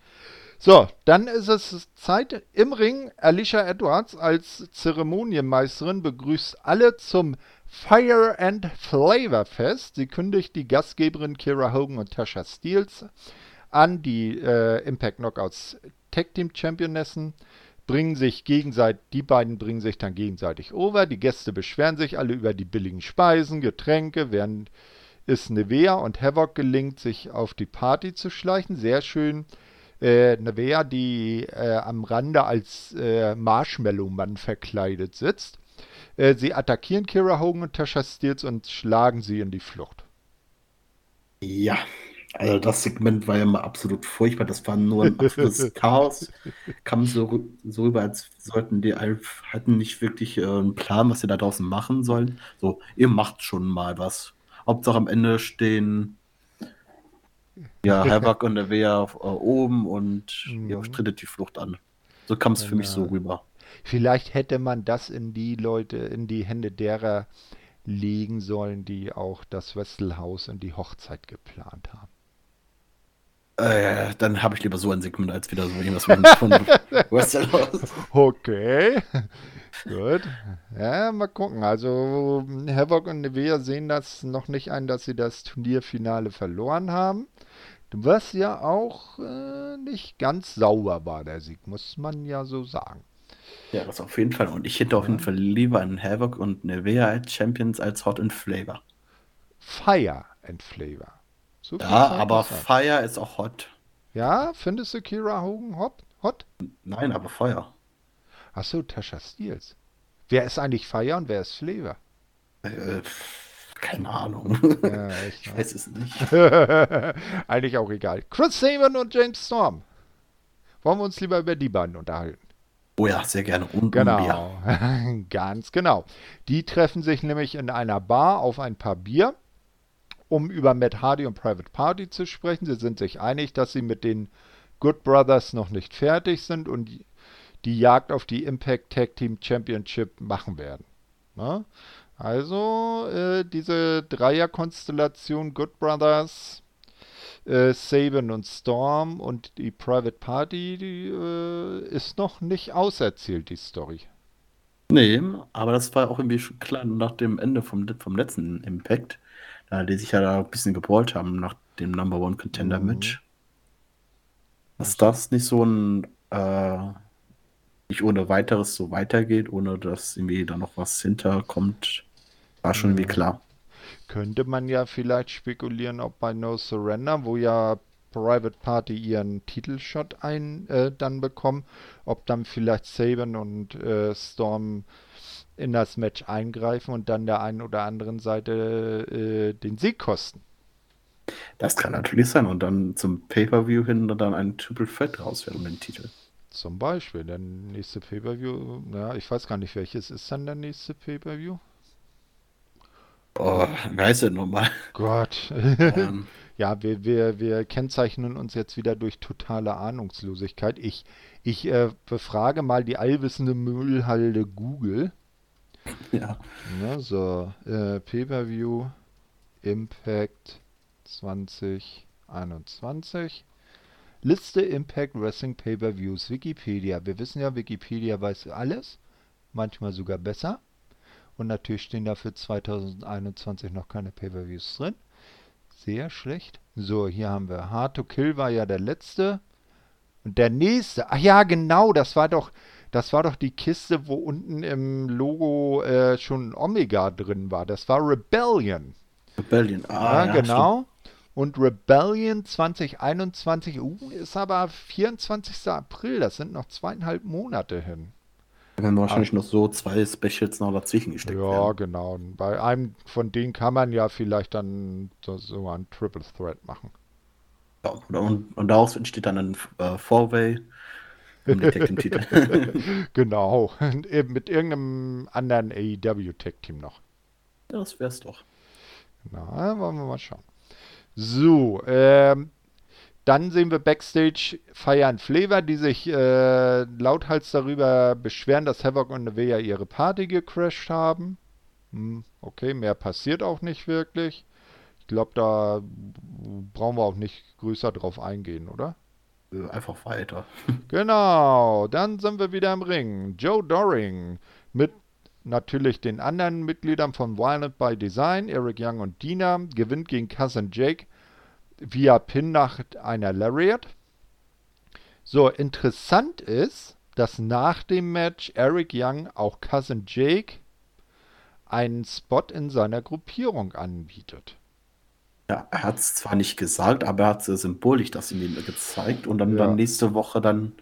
So, dann ist es Zeit im Ring. Alicia Edwards als Zeremonienmeisterin begrüßt alle zum Fire and Flavor Fest. Sie kündigt die Gastgeberin Kira Hogan und Tasha Steels an, die äh, Impact Knockouts Tag Team Championessen bringen sich gegenseitig, die beiden bringen sich dann gegenseitig over. Die Gäste beschweren sich alle über die billigen Speisen, Getränke, während es Nevea und Havoc gelingt, sich auf die Party zu schleichen. Sehr schön. Äh, Nevea, die äh, am Rande als äh, Marshmallow-Mann verkleidet sitzt. Äh, sie attackieren Kira Hogan und Tasha Steels und schlagen sie in die Flucht. Ja, also das Segment war ja mal absolut furchtbar. Das war nur ein absolutes Chaos. Kam so, so rüber, als sollten die hatten nicht wirklich äh, einen Plan, was sie da draußen machen sollen. So, ihr macht schon mal was. Hauptsache am Ende stehen ja Havoc und der Wehr äh, oben und mhm. ihr strittet die Flucht an. So kam es für mich so rüber. Vielleicht hätte man das in die Leute, in die Hände derer legen sollen, die auch das Wesselhaus und die Hochzeit geplant haben. Äh, dann habe ich lieber so ein Segment als wieder so irgendwas von, von Westeros. Okay. Gut. Ja, mal gucken. Also Havoc und Nevea sehen das noch nicht ein, dass sie das Turnierfinale verloren haben. Was ja auch äh, nicht ganz sauber war, der Sieg, muss man ja so sagen. Ja, das auf jeden Fall. Und ich hätte auf jeden Fall lieber einen Havoc und Nevea als Champions als Hot and Flavor. Fire and Flavor. So ja, aber Fire ist auch hot. Ja, findest du Kira Hogan hot? hot? Nein, aber Fire. Achso, Tasha Steels. Wer ist eigentlich Fire und wer ist Flavor? Äh, keine Ahnung. Ja, ich ne? weiß es nicht. eigentlich auch egal. Chris Sabin und James Storm. Wollen wir uns lieber über die beiden unterhalten? Oh ja, sehr gerne. Und genau, ganz genau. Die treffen sich nämlich in einer Bar auf ein paar Bier um über Matt Hardy und Private Party zu sprechen. Sie sind sich einig, dass sie mit den Good Brothers noch nicht fertig sind und die Jagd auf die Impact Tag Team Championship machen werden. Na? Ne? Also äh, diese Dreierkonstellation Good Brothers, äh, Saban und Storm und die Private Party, die äh, ist noch nicht auserzählt, die Story. Nee, aber das war auch irgendwie schon klar nach dem Ende vom, vom letzten Impact äh, die sich ja da ein bisschen geballt haben nach dem Number One Contender Match. Mhm. Dass das nicht so ein äh, nicht ohne weiteres so weitergeht, ohne dass irgendwie da noch was hinterkommt, war schon mhm. irgendwie klar. Könnte man ja vielleicht spekulieren, ob bei No Surrender, wo ja Private Party ihren Titelshot ein äh, dann bekommen, ob dann vielleicht Saban und äh, Storm in das Match eingreifen und dann der einen oder anderen Seite äh, den Sieg kosten. Das kann natürlich sein und dann zum Pay-Per-View hin und dann ein Triple Threat raus werden um den Titel. Zum Beispiel, der nächste Pay-Per-View, ja, ich weiß gar nicht, welches ist dann der nächste Pay-Per-View? Oh, weiß ich nochmal. Gott. ähm. Ja, wir, wir, wir kennzeichnen uns jetzt wieder durch totale Ahnungslosigkeit. Ich, ich äh, befrage mal die allwissende Müllhalde Google. Ja. Ne, so, äh, Pay-Per-View Impact 2021. Liste Impact Wrestling Pay-Per-Views, Wikipedia. Wir wissen ja, Wikipedia weiß alles, manchmal sogar besser. Und natürlich stehen da für 2021 noch keine Pay-Per-Views drin. Sehr schlecht. So, hier haben wir Hard to Kill war ja der letzte. Und der nächste, ach ja, genau, das war doch, das war doch die Kiste, wo unten im Logo äh, schon Omega drin war. Das war Rebellion. Rebellion, ah, ja, ja genau. Stimmt. Und Rebellion 2021 uh, ist aber 24. April. Das sind noch zweieinhalb Monate hin. Da werden wahrscheinlich ah. noch so zwei Specials noch dazwischen gesteckt ja, werden. Genau. Bei einem von denen kann man ja vielleicht dann so, so ein Triple Threat machen. Ja, und, und daraus entsteht dann ein äh, Four-Way um den Tag-Team-Titel. genau. Und eben mit irgendeinem anderen AEW-Tag-Team noch. Ja, das wär's doch. Na, wollen wir mal schauen. So, ähm, dann sehen wir Backstage feiern Flavor, die sich äh, lauthals darüber beschweren, dass Havoc und Nevea ihre Party gecrashed haben. Hm, okay, mehr passiert auch nicht wirklich. Ich glaube, da brauchen wir auch nicht größer drauf eingehen, oder? Äh, einfach weiter. genau, dann sind wir wieder im Ring. Joe Doring mit natürlich den anderen Mitgliedern von Violent by Design, Eric Young und Dina, gewinnt gegen Cousin Jake via Pin nach einer Lariat. So, interessant ist, dass nach dem Match Eric Young auch Cousin Jake einen Spot in seiner Gruppierung anbietet. Ja, er hat es zwar nicht gesagt, aber er hat es symbolisch das ihm gezeigt und dann, ja. dann nächste Woche dann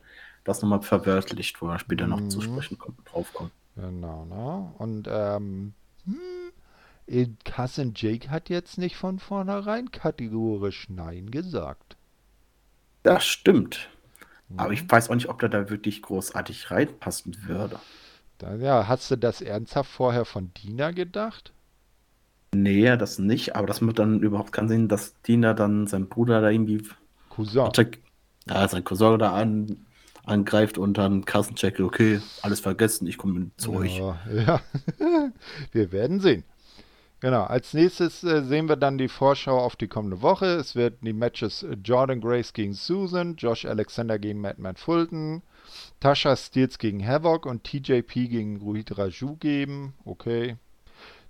das nochmal verwörtlicht, wo er später noch mhm. zu sprechen kommt, draufkommt. Genau, ne? Und ähm, hm, Cousin Jake hat jetzt nicht von vornherein kategorisch Nein gesagt. Das stimmt. Mhm. Aber ich weiß auch nicht, ob der da wirklich großartig reinpassen würde. Da, ja, hast du das ernsthaft vorher von Dina gedacht? Nee, das nicht, aber das macht dann überhaupt keinen Sinn, dass Dina dann sein Bruder da irgendwie. Cousin. Ja, sein Cousin da an, angreift und dann Cousin checkt, okay, alles vergessen, ich komme zu ja, euch. Ja, wir werden sehen. Genau, als nächstes äh, sehen wir dann die Vorschau auf die kommende Woche. Es wird die Matches äh, Jordan Grace gegen Susan, Josh Alexander gegen Madman Fulton, Tasha Steels gegen Havoc und TJP gegen Ruhid Raju geben. Okay,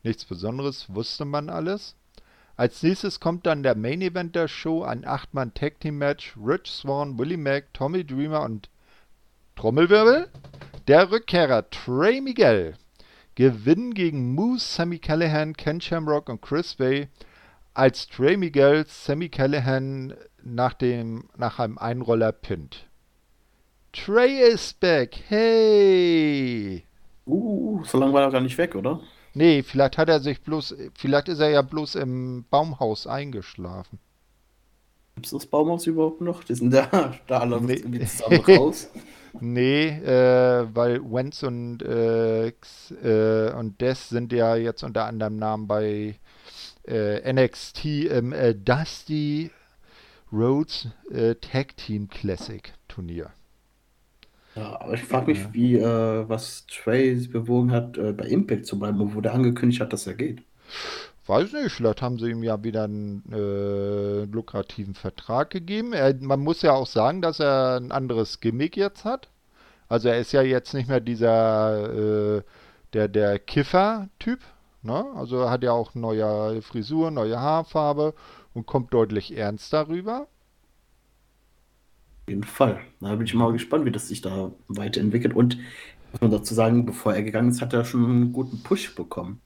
nichts Besonderes, wusste man alles. Als nächstes kommt dann der Main Event der Show, ein 8-Mann Tag Team Match. Rich Swan, Willie Mack, Tommy Dreamer und Trommelwirbel. Der Rückkehrer Trey Miguel gewinnen gegen Moose, Sammy Callahan, Ken Shamrock und Chris Bay, als Trey Miguel Sammy Callahan nach, dem, nach einem Einroller pinnt. Trey ist back, hey! Uh, so lange war er gar nicht weg, oder? Nee, vielleicht hat er sich bloß, vielleicht ist er ja bloß im Baumhaus eingeschlafen. Gibt es das Baumhaus überhaupt noch? Die sind da, da alle nee. irgendwie raus. Nee, äh, weil Wentz und, äh, äh, und Des sind ja jetzt unter anderem Namen bei äh, NXT im äh, Dusty Rhodes äh, Tag Team Classic Turnier. Ja, aber ich frage mich, wie, was Trey bewogen hat, bei Impact zu bleiben, wo der angekündigt hat, dass er geht. Weiß nicht, vielleicht haben sie ihm ja wieder einen äh, lukrativen Vertrag gegeben. Er, man muss ja auch sagen, dass er ein anderes Gimmick jetzt hat. Also er ist ja jetzt nicht mehr dieser, äh, der, der Kiffer-Typ. Ne? Also er hat ja auch neue Frisur, neue Haarfarbe und kommt deutlich ernster rüber. Jeden Fall. Da bin ich mal gespannt, wie das sich da weiterentwickelt. Und muss man dazu sagen, bevor er gegangen ist, hat er schon einen guten Push bekommen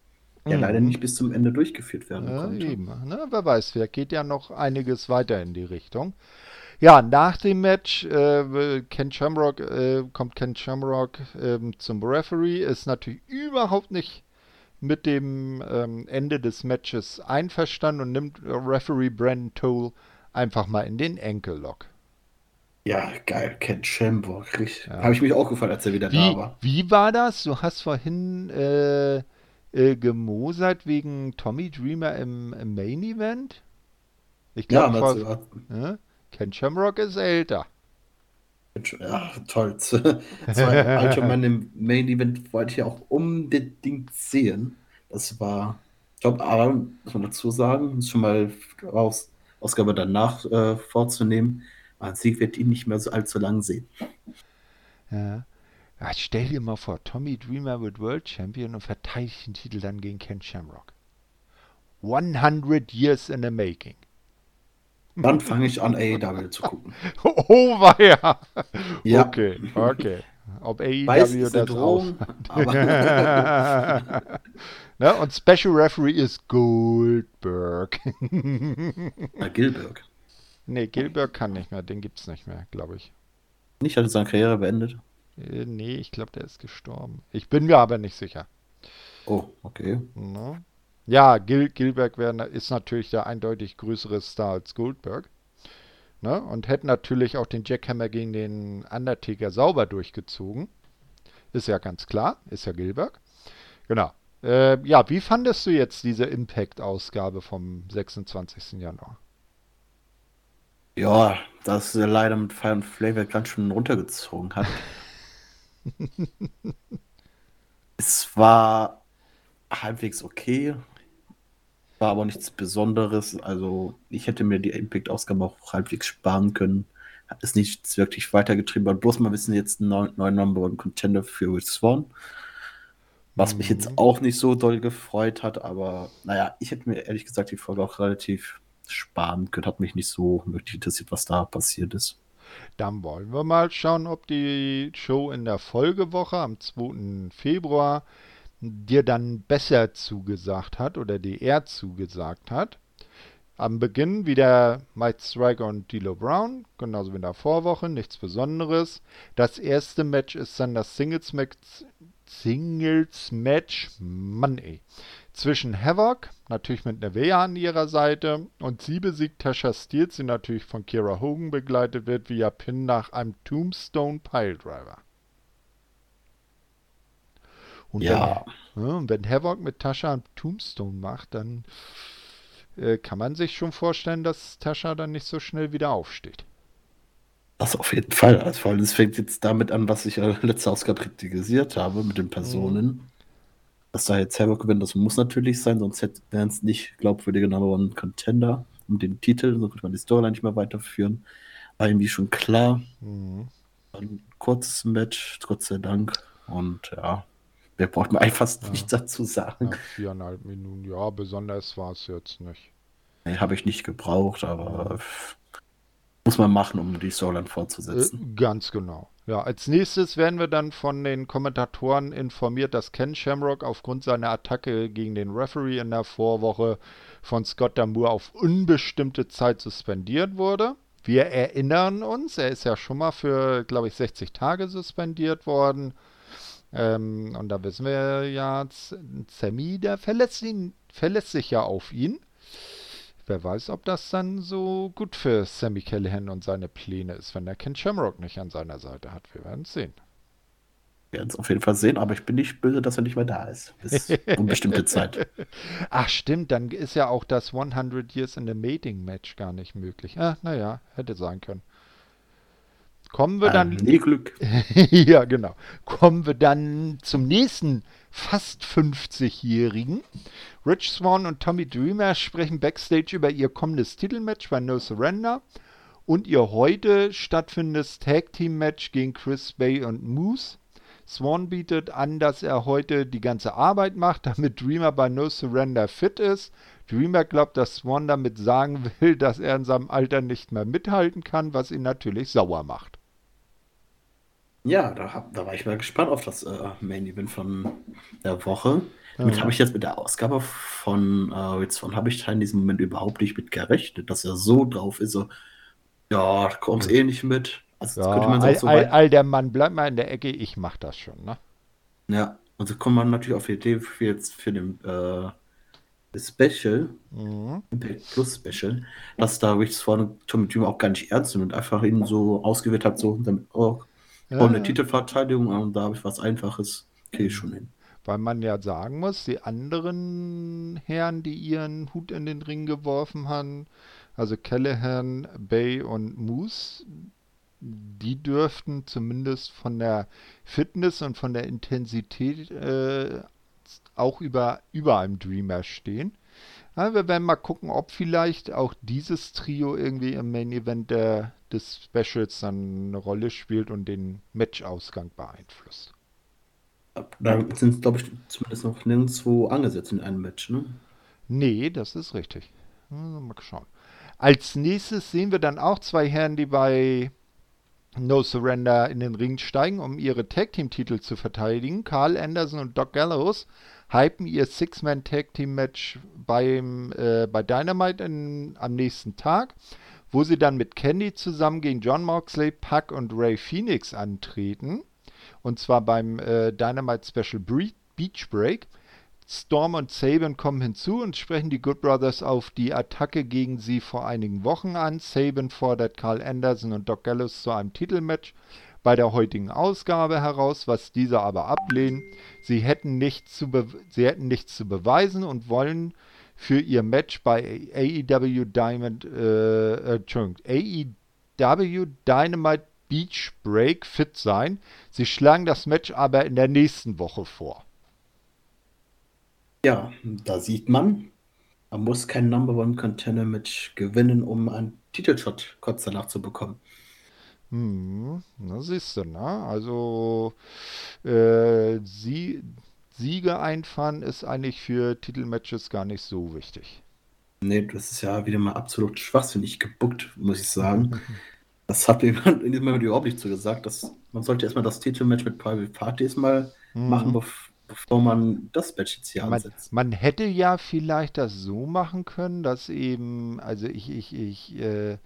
der mhm. leider nicht bis zum Ende durchgeführt werden ja, konnte. Eben. Ne, wer weiß, vielleicht geht ja noch einiges weiter in die Richtung. Ja, nach dem Match äh, Ken Shamrock, äh, kommt Ken Shamrock äh, zum Referee, ist natürlich überhaupt nicht mit dem ähm, Ende des Matches einverstanden und nimmt Referee Brandon Toll einfach mal in den Enkellock. Ja, geil, Ken Shamrock. Ja. Habe ich mich auch gefallen, als er wieder wie, da war. Wie war das? Du hast vorhin äh, äh, gemosert wegen Tommy Dreamer im, im Main Event? Ich glaube, ja, ja, Ken Shamrock ist älter. Ja, toll. Zwei alte Mann im Main Event wollte ich auch unbedingt sehen. Das war, ich glaube, aber muss man dazu sagen, schon mal aus, Ausgabe danach äh, vorzunehmen. Man Sieg wird ihn nicht mehr so allzu lang sehen. Ja. Ja, stell dir mal vor, Tommy Dreamer wird World Champion und verteidigt den Titel dann gegen Ken Shamrock. 100 Years in the Making. Dann fange ich an, AEW zu gucken. Oh, war ja. Ja. Okay, okay. Ob AEW Weiß, das Drohung, aber ne? Und Special Referee ist Goldberg. Na, Gilberg. Nee, Gilbert kann nicht mehr. Den gibt's nicht mehr, glaube ich. Nicht, hat er seine Karriere beendet. Äh, nee, ich glaube, der ist gestorben. Ich bin mir aber nicht sicher. Oh, okay. Ne? Ja, Gil Gilbert wär, ist natürlich der eindeutig größere Star als Goldberg. Ne? Und hätte natürlich auch den Jackhammer gegen den Undertaker sauber durchgezogen. Ist ja ganz klar, ist ja Gilbert. Genau. Äh, ja, wie fandest du jetzt diese Impact-Ausgabe vom 26. Januar? Ja, das er leider mit Fire and Flavor ganz schön runtergezogen hat. es war halbwegs okay, war aber nichts Besonderes. Also ich hätte mir die Impact-Ausgabe auch halbwegs sparen können. Hat es nichts wirklich weitergetrieben, aber bloß mal wissen jetzt einen neuen, neuen Number One Contender für Rich Swan. Was mich jetzt Mhm. auch nicht so doll gefreut hat, aber naja, ich hätte mir ehrlich gesagt die Folge auch relativ sparen können. Hat mich nicht so wirklich interessiert, was da passiert ist. Dann wollen wir mal schauen, ob die Show in der Folgewoche am 2. Februar dir dann besser zugesagt hat oder dir eher zugesagt hat. Am Beginn wieder Mike Striker und D'Lo Brown, genauso wie in der Vorwoche, nichts Besonderes. Das erste Match ist dann das Singles Match, Singles Match, Mann ey, zwischen Havoc, natürlich mit Nevea an ihrer Seite, und sie besiegt Tasha Steele, die natürlich von Kira Hogan begleitet wird, via Pin nach einem Tombstone Piledriver. Und Ja, wenn, und wenn Havoc mit Tasha einen Tombstone macht, dann äh, kann man sich schon vorstellen, dass Tasha dann nicht so schnell wieder aufsteht. das auf jeden Fall. Also vor allem, es fängt jetzt damit an, was ich ja letzte Ausgabe kritisiert habe mit den Personen. Dass da jetzt Havoc gewinnt, das muss natürlich sein, sonst wären es nicht glaubwürdige Number One Contender um den Titel, so könnte man die Storyline nicht mehr weiterführen. War irgendwie schon klar. Mhm. Ein kurzes Match, Gott sei Dank. Und ja, wer braucht mir einfach Ja. nichts dazu sagen. Ja, viereinhalb Minuten, ja, besonders war es jetzt nicht. Nee, Habe ich nicht gebraucht, aber muss man machen, um die Storyline Äh, fortzusetzen. ganz genau. Ja, als nächstes werden wir dann von den Kommentatoren informiert, dass Ken Shamrock aufgrund seiner Attacke gegen den Referee in der Vorwoche von Scott Damour auf unbestimmte Zeit suspendiert wurde. Wir erinnern uns, er ist ja schon mal für, glaube ich, 60 Tage suspendiert worden. Ähm, und da wissen wir ja, Sammy, der verlässt, ihn, verlässt sich ja auf ihn. Wer weiß, ob das dann so gut für Sammy Callahan und seine Pläne ist, wenn er Ken Shamrock nicht an seiner Seite hat. Wir werden es sehen. Wir werden es auf jeden Fall sehen, aber ich bin nicht böse, dass er nicht mehr da ist. Bis unbestimmte Zeit. Ach stimmt, dann ist ja auch das 100 Years in the Mating Match gar nicht möglich. Ah, naja, hätte sein können. Kommen wir dann nee, Glück. ja, genau. Kommen wir dann zum nächsten fast 50-Jährigen. Rich Swan und Tommy Dreamer sprechen backstage über ihr kommendes Titelmatch bei No Surrender und ihr heute stattfindendes Tag Team Match gegen Chris Bay und Moose. Swan bietet an, dass er heute die ganze Arbeit macht, damit Dreamer bei No Surrender fit ist. Dreamer glaubt, dass Swan damit sagen will, dass er in seinem Alter nicht mehr mithalten kann, was ihn natürlich sauer macht. Ja, da, hab, da war ich mal gespannt auf das äh, Main Event von der Woche. Damit Ja. habe ich jetzt mit der Ausgabe von äh, jetzt von habe ich da in diesem Moment überhaupt nicht mit gerechnet, dass er so drauf ist. So, ja, kommst eh nicht mit. Also Ja, könnte man all, so all, all der Mann, bleib mal in der Ecke, ich mach das schon, ne? ja, und so kommt man natürlich auf die Idee für jetzt für den äh, Special, Mhm. Impact Plus Special, dass da Rich und Tommy Dreamer auch gar nicht ernst sind und einfach ihn so ausgewählt hat, so damit, oh, Ja, oh, eine. Titelverteidigung und da habe ich was Einfaches, kriege ich schon hin. Weil man ja sagen muss, die anderen Herren, die ihren Hut in den Ring geworfen haben, also Callahan, Bay und Moose, die dürften zumindest von der Fitness und von der Intensität äh, auch über, über einem Dreamer stehen. Ja, wir werden mal gucken, ob vielleicht auch dieses Trio irgendwie im Main Event der, des Specials dann eine Rolle spielt und den Matchausgang beeinflusst. Da sind, glaube ich, zumindest noch nirgendwo angesetzt in einem Match, ne? Nee, das ist richtig. Mal schauen. Als nächstes sehen wir dann auch zwei Herren, die bei No Surrender in den Ring steigen, um ihre Tag Team Titel zu verteidigen. Carl Anderson und Doc Gallows hypen ihr Six-Man Tag Team Match beim, äh, bei Dynamite in, am nächsten Tag, wo sie dann mit Candy zusammen gegen John Moxley, Puck und Ray Phoenix antreten. Und zwar beim äh, Dynamite Special Beach Break. Storm und Saban kommen hinzu und sprechen die Good Brothers auf die Attacke gegen sie vor einigen Wochen an. Saban fordert Carl Anderson und Doc Gallows zu einem Titelmatch bei der heutigen Ausgabe heraus, was diese aber ablehnen. Sie hätten nichts zu, sie hätten nichts zu beweisen und wollen für ihr Match bei AEW Diamond, äh, äh, AEW Dynamite Beach Break fit sein. Sie schlagen das Match aber in der nächsten Woche vor. Ja, da sieht man, man muss kein Number One Contender Match gewinnen, um einen Titelshot kurz danach zu bekommen. Hm, na siehst du, ne? Also äh, Sie Siege einfahren ist eigentlich für Titelmatches gar nicht so wichtig. Nee, das ist ja wieder mal absolut schwachsinnig gebuckt, muss ich sagen. das hat mir überhaupt nicht so gesagt, dass man sollte erstmal das Titelmatch mit Private Parties mal mhm. machen, bevor bevor man das Match jetzt hier man, ansetzt. Man hätte ja vielleicht das so machen können, dass eben, also ich, ich, ich, äh,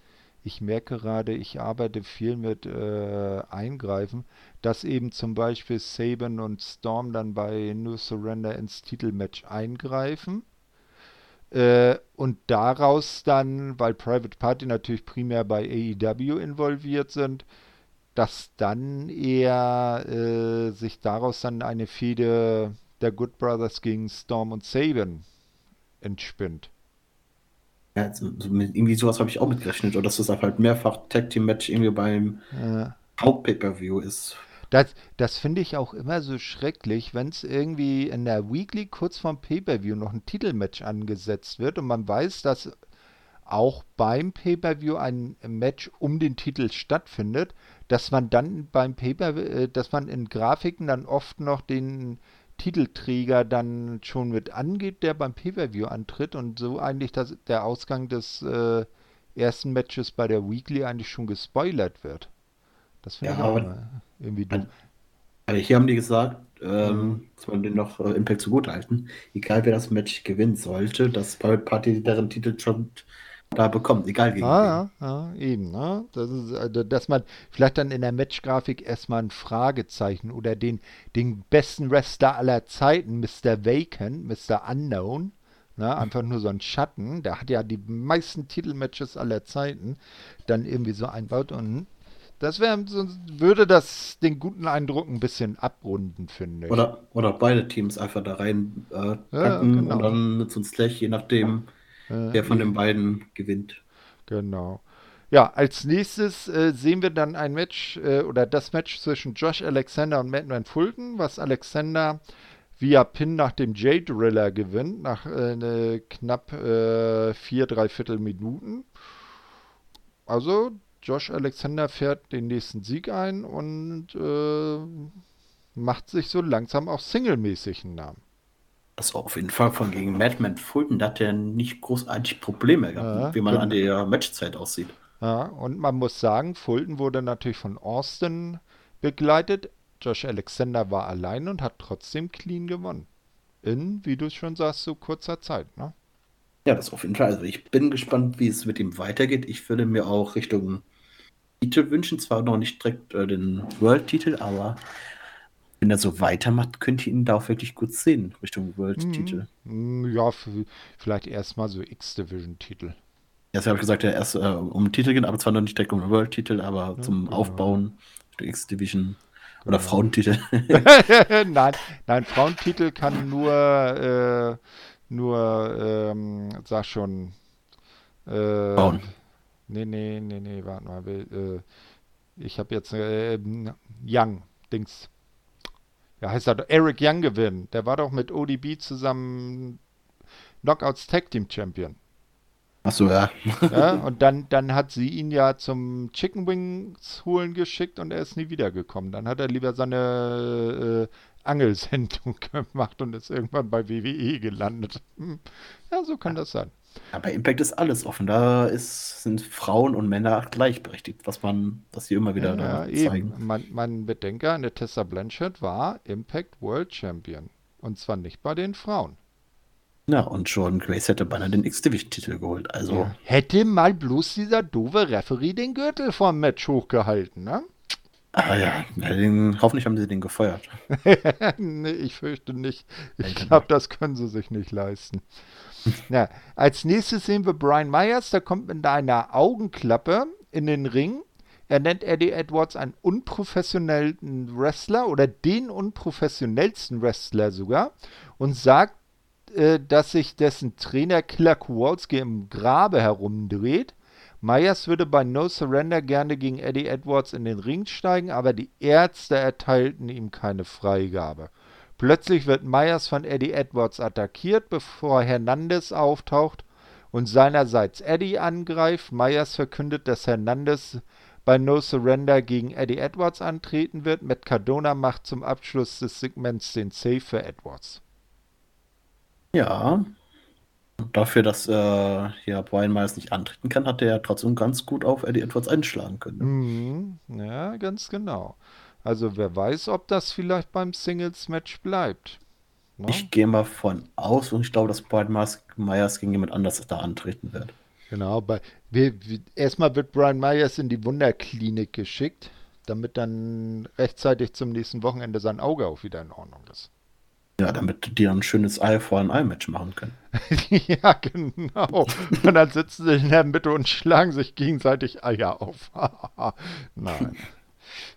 ich merke gerade, ich arbeite viel mit äh, Eingreifen, dass eben zum Beispiel Saban und Storm dann bei New Surrender ins Titelmatch eingreifen. Äh, und daraus dann, weil Private Party natürlich primär bei AEW involviert sind, dass dann eher äh, sich daraus dann eine Fehde der Good Brothers gegen Storm und Saban entspinnt. Ja, also, irgendwie sowas habe ich auch mitgerechnet, oder dass das halt mehrfach Tag Team Match irgendwie beim ja. Haupt-Pay-Per-View ist. Das, das finde ich auch immer so schrecklich, wenn es irgendwie in der Weekly kurz vorm Pay-Per-View noch ein Titelmatch angesetzt wird und man weiß, dass auch beim Pay-Per-View ein Match um den Titel stattfindet, dass man dann beim Paper, äh, dass man in Grafiken dann oft noch den Titelträger dann schon mit angeht, der beim Pay-Per-View antritt und so eigentlich das, der Ausgang des äh, ersten Matches bei der Weekly eigentlich schon gespoilert wird. Das finde ja, ich auch aber, irgendwie dumm. Also hier haben die gesagt, ähm, mhm. dass man den noch äh, Impact zugutehalten, egal wer das Match gewinnen sollte, dass Private Party deren Titel schon da bekommt, egal gegen ah, wen. Ja, eben, ne? Das ist, also, dass man vielleicht dann in der Matchgrafik erstmal ein Fragezeichen oder den, den besten Wrestler aller Zeiten, Mr. Vacant, Mr. Unknown, ne? einfach nur so ein Schatten, der hat ja die meisten Titelmatches aller Zeiten, dann irgendwie so einbaut und das wäre, würde das den guten Eindruck ein bisschen abrunden, finde ich. Oder, oder beide Teams einfach da rein äh, ja, genau. und dann mit so einem Slash, je nachdem. Äh, Wer von den beiden gewinnt. Genau. Ja, als nächstes äh, sehen wir dann ein Match äh, oder das Match zwischen Josh Alexander und Matt Fulton, was Alexander via Pin nach dem J-Driller gewinnt, nach äh, knapp äh, vier, dreiviertel Minuten. Also Josh Alexander fährt den nächsten Sieg ein und äh, macht sich so langsam auch singlemäßig einen Namen. Also auf jeden Fall von gegen Madman Fulton, da hat er nicht großartig Probleme gehabt, ja, wie man an der Matchzeit aussieht. Ja, und man muss sagen, Fulton wurde natürlich von Austin begleitet. Josh Alexander war allein und hat trotzdem clean gewonnen. In, wie du schon sagst, so kurzer Zeit, ne? Ja, das auf jeden Fall. Also ich bin gespannt, wie es mit ihm weitergeht. Ich würde mir auch Richtung Titel wünschen, zwar noch nicht direkt äh, den World-Titel, aber wenn er so weitermacht, könnte ihn da auch wirklich gut sehen, Richtung World-Titel. Mhm. Ja, vielleicht erstmal so X-Division-Titel. Ja, das habe ich gesagt, ja, erst äh, um Titel gehen, aber zwar noch nicht direkt um World-Titel, aber ja, zum genau. Aufbauen X-Division oder genau. Frauentitel. nein, nein, Frauentitel kann nur, äh, nur, ähm, sag schon, äh, Frauen. Nee, nee, nee, nee, warte mal. Äh, ich habe jetzt äh, Young, Dings ja, heißt er Eric Young gewinnen. Der war doch mit ODB zusammen Knockouts Tag Team Champion. Ach so, ja. Ja, und dann, dann hat sie ihn ja zum Chicken Wings holen geschickt und er ist nie wiedergekommen. Dann hat er lieber seine äh, Angelsendung gemacht und ist irgendwann bei WWE gelandet. Hm. Ja, so kann das sein. Aber Impact ist alles offen. Da ist, sind Frauen und Männer gleichberechtigt, was man, was sie immer wieder Ja, da zeigen. eben. Man, man bedenke, eine Tessa Blanchard war Impact World Champion. Und zwar nicht bei den Frauen. Ja, und Jordan Grace hätte beinahe den X-Division-Titel geholt. Also, Hätte mal bloß dieser doofe Referee den Gürtel vom Match hochgehalten, ne? ah ja, den, hoffentlich haben sie den gefeuert. nee, ich fürchte nicht. Ich glaube, das können sie sich nicht leisten. Ja, als nächstes sehen wir Brian Myers, der kommt mit einer Augenklappe in den Ring. Er nennt Eddie Edwards einen unprofessionellen Wrestler oder den unprofessionellsten Wrestler sogar und sagt, äh, dass sich dessen Trainer Killer Kowalski im Grabe herumdreht. Myers würde bei No Surrender gerne gegen Eddie Edwards in den Ring steigen, aber die Ärzte erteilten ihm keine Freigabe. Plötzlich wird Myers von Eddie Edwards attackiert, bevor Hernandez auftaucht und seinerseits Eddie angreift. Myers verkündet, dass Hernandez bei No Surrender gegen Eddie Edwards antreten wird. Matt Cardona macht zum Abschluss des Segments den Save für Edwards. Ja. Und dafür, dass äh, hier Brian Myers nicht antreten kann, hat er ja trotzdem ganz gut auf Eddie Edwards einschlagen können. Mhm, ja, ganz genau. Also wer weiß, ob das vielleicht beim Singles-Match bleibt. Ne? Ich gehe mal von aus und ich glaube, dass Brian Myers, gegen jemand anders da antreten wird. Genau, bei, wir, wir, erstmal wird Brian Myers in die Wunderklinik geschickt, damit dann rechtzeitig zum nächsten Wochenende sein Auge auch wieder in Ordnung ist. Ja, damit die dann ein schönes Eye for an Eye Match machen können. ja, genau. Und dann sitzen sie in der Mitte und schlagen sich gegenseitig Eier auf. Nein.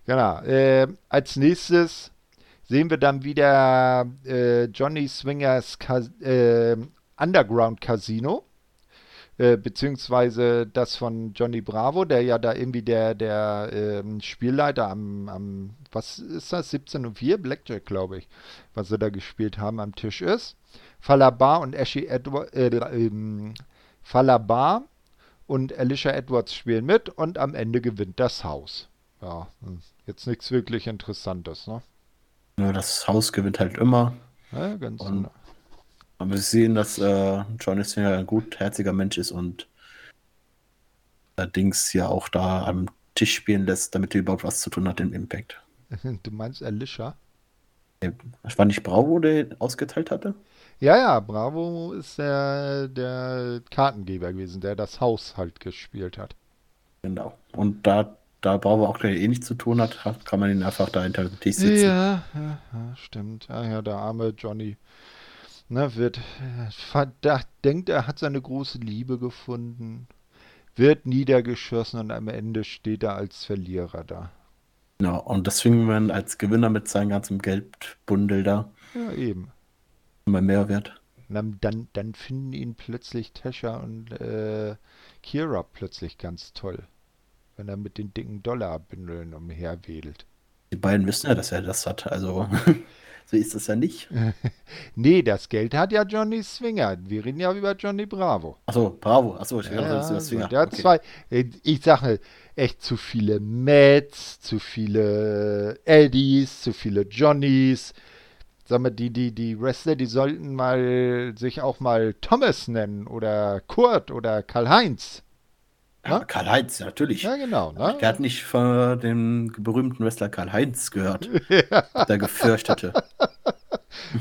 Genau. Äh, als nächstes sehen wir dann wieder äh, Johnny Swingers Cas äh, Underground Casino. Äh, beziehungsweise das von Johnny Bravo, der ja da irgendwie der, der ähm, Spielleiter am, am, was ist das, 17 und 4, Blackjack, glaube ich, was sie da gespielt haben, am Tisch ist. Falabar und Ashley Edwards, äh, ähm, Falabar und Alicia Edwards spielen mit und am Ende gewinnt das Haus. Ja, jetzt nichts wirklich Interessantes, ne? Nur das Haus gewinnt halt immer. Ja, ganz Und- genau. Aber wir sehen, dass äh, Johnny Singer ein gutherziger Mensch ist und allerdings ja auch da am Tisch spielen lässt, damit er überhaupt was zu tun hat im Impact. Du meinst Alicia? Das war nicht Bravo, der ausgeteilt hatte? Ja, ja, Bravo ist der, der Kartengeber gewesen, der das Haus halt gespielt hat. Genau. Und da, da Bravo auch gleich eh nichts zu tun hat, kann man ihn einfach da hinter dem Tisch sitzen. Ja, ja, ja, stimmt. Ja, ja, der arme Johnny ne, wird verdacht, denkt, er hat seine große Liebe gefunden, wird niedergeschossen und am Ende steht er als Verlierer da. Genau. Und das fing man als Gewinner mit seinem ganzen Geldbundel da Ja, eben. immer mehr wert. Dann, dann, dann finden ihn plötzlich Tesha und äh, Kira plötzlich ganz toll, wenn er mit den dicken Dollarbündeln umherwedelt. Die beiden wissen ja, dass er das hat. Also so ist das ja nicht. Nee, das Geld hat ja Johnny Swinger. Wir reden ja über Johnny Bravo. Achso, Bravo. Achso, ich Ja, dachte, das Finger. der Okay. zwei, äh, ich sage echt zu viele Mets, zu viele Eddies, zu viele Johnnys. Sag mal, die, die, die Wrestler, die sollten mal sich auch mal Thomas nennen oder Kurt oder Karl-Heinz. Ja, Karl-Heinz, ja, natürlich. Ja, genau. Ne? Der hat nicht von dem berühmten Wrestler Karl-Heinz gehört, der gefürchtete.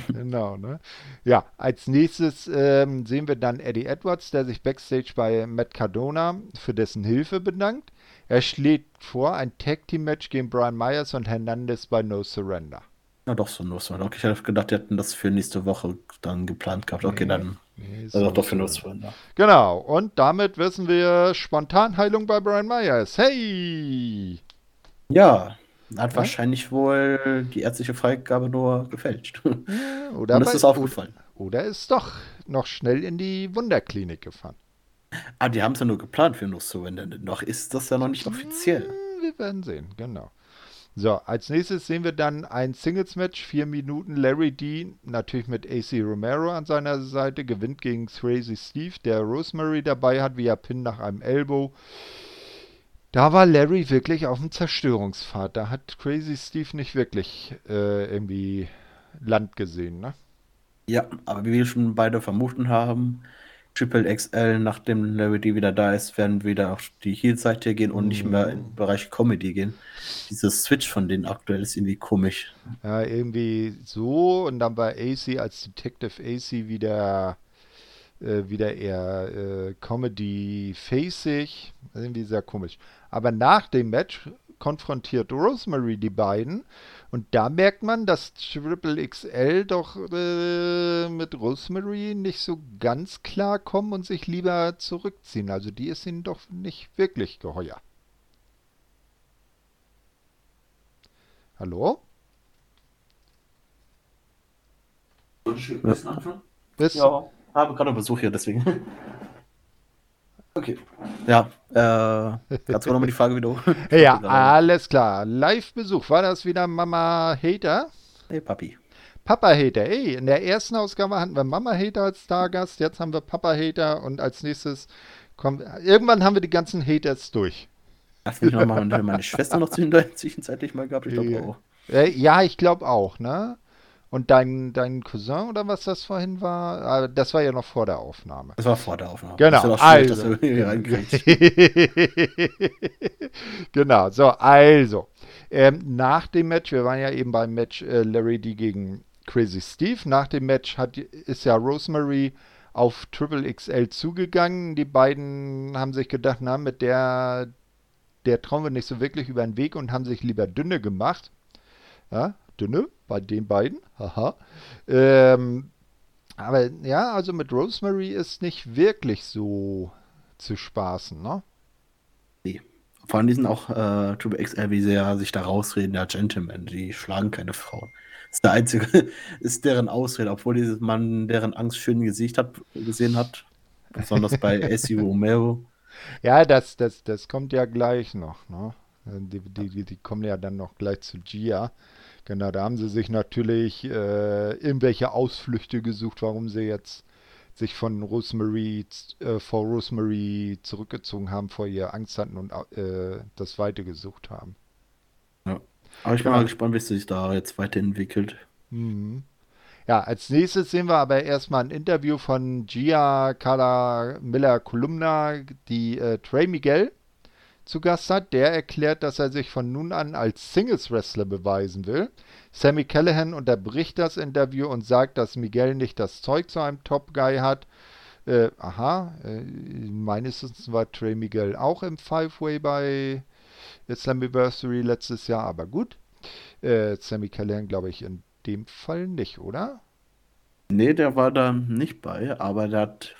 Genau, ne? Ja, als nächstes ähm, sehen wir dann Eddie Edwards, der sich backstage bei Matt Cardona für dessen Hilfe bedankt. Er schlägt vor ein Tag Team Match gegen Brian Myers und Hernandez bei No Surrender. Na doch, so ein Nussmann. Okay, ich hätte gedacht, die hätten das für nächste Woche dann geplant gehabt. Okay, Nee. dann. Nee, Also so doch für so. Nussmann. Ja. Genau, und damit wissen wir Spontanheilung bei Brian Myers. Hey! ja, hat wahrscheinlich wohl die ärztliche Freigabe nur gefälscht. Und Oder, das bei- ist aufgefallen. oder ist doch noch schnell in die Wunderklinik gefahren. Ah, die haben es ja nur geplant für Nussmann. Noch ist das ja noch nicht offiziell. Hm, Wir werden sehen, genau. So, als nächstes sehen wir dann ein Singles-Match, vier Minuten. Larry D, natürlich mit AC Romero an seiner Seite, gewinnt gegen Crazy Steve, der Rosemary dabei hat, via Pin nach einem Elbow. Da war Larry wirklich auf dem Zerstörungspfad. Da hat Crazy Steve nicht wirklich äh, irgendwie Land gesehen, ne? Ja, aber wie wir schon beide vermuten haben, Triple XL, nachdem Larry D wieder da ist, werden wieder auf die Heel-Seite gehen und nicht mehr im Bereich Comedy gehen. Dieses Switch von denen aktuell ist irgendwie komisch. Ja, irgendwie so und dann war AC als Detective AC wieder, äh, wieder eher äh, Comedy-facig. Irgendwie sehr komisch. Aber nach dem Match konfrontiert Rosemary die beiden und da merkt man, dass Triple XL doch äh, mit Rosemary nicht so ganz klar kommen und sich lieber zurückziehen. Also die ist ihnen doch nicht wirklich geheuer. Hallo? Bis ja, habe gerade Besuch hier, deswegen. Okay. Ja, äh, kannst du nochmal die Frage wiederholen? ja, alles klar. Live-Besuch. War das wieder Mama Hater? Hey, Papi. Papa Hater. Ey, in der ersten Ausgabe hatten wir Mama Hater als Stargast. Jetzt haben wir Papa Hater und als nächstes kommt. Irgendwann haben wir die ganzen Haters durch. Ach, ich nochmal meine Schwester noch zwischenzeitlich mal gehabt. Ich glaube auch. Äh, ja, ich glaube auch, ne? Und dein, dein Cousin oder was das vorhin war, ah, das war ja noch vor der Aufnahme. Das war vor der Aufnahme. Genau. also. genau, so, also. Ähm, nach dem Match, wir waren ja eben beim Match äh, Larry D gegen Crazy Steve. Nach dem Match hat, ist ja Rosemary auf Triple XL zugegangen. Die beiden haben sich gedacht, na, mit der, der trauen wir nicht so wirklich über den Weg und haben sich lieber dünne gemacht. Ja, dünne bei den beiden. Haha. Ähm, aber ja, also mit Rosemary ist nicht wirklich so zu spaßen, ne? Nee. Vor allem die sind auch äh, Triple XL, wie sehr sich da rausreden, der Gentleman, die schlagen keine Frauen. Das ist der einzige, ist deren Ausrede, obwohl dieses Mann deren Angst schön Gesicht hat, gesehen hat. Besonders bei SU Romero. Ja, das, das, das kommt ja gleich noch, ne? Die, die, die kommen ja dann noch gleich zu Gia. Genau, da haben sie sich natürlich äh, irgendwelche Ausflüchte gesucht, warum sie jetzt sich von Rosemary, äh, vor Rosemary zurückgezogen haben, vor ihr Angst hatten und äh, das Weite gesucht haben. Ja. Aber ich bin ja. mal gespannt, wie es sich da jetzt weiterentwickelt. Mhm. Ja, als nächstes sehen wir aber erstmal ein Interview von Gia Carla Miller Kolumna, die äh, Trey Miguel zu Gast hat. Der erklärt, dass er sich von nun an als Singles-Wrestler beweisen will. Sammy Callahan unterbricht das Interview und sagt, dass Miguel nicht das Zeug zu einem Top-Guy hat. Äh, aha, äh, meines Wissens war Trey Miguel auch im Five-Way bei Slammiversary letztes Jahr, aber gut. Äh, Sammy Callahan glaube ich in dem Fall nicht, oder? Nee, der war da nicht bei, aber der hat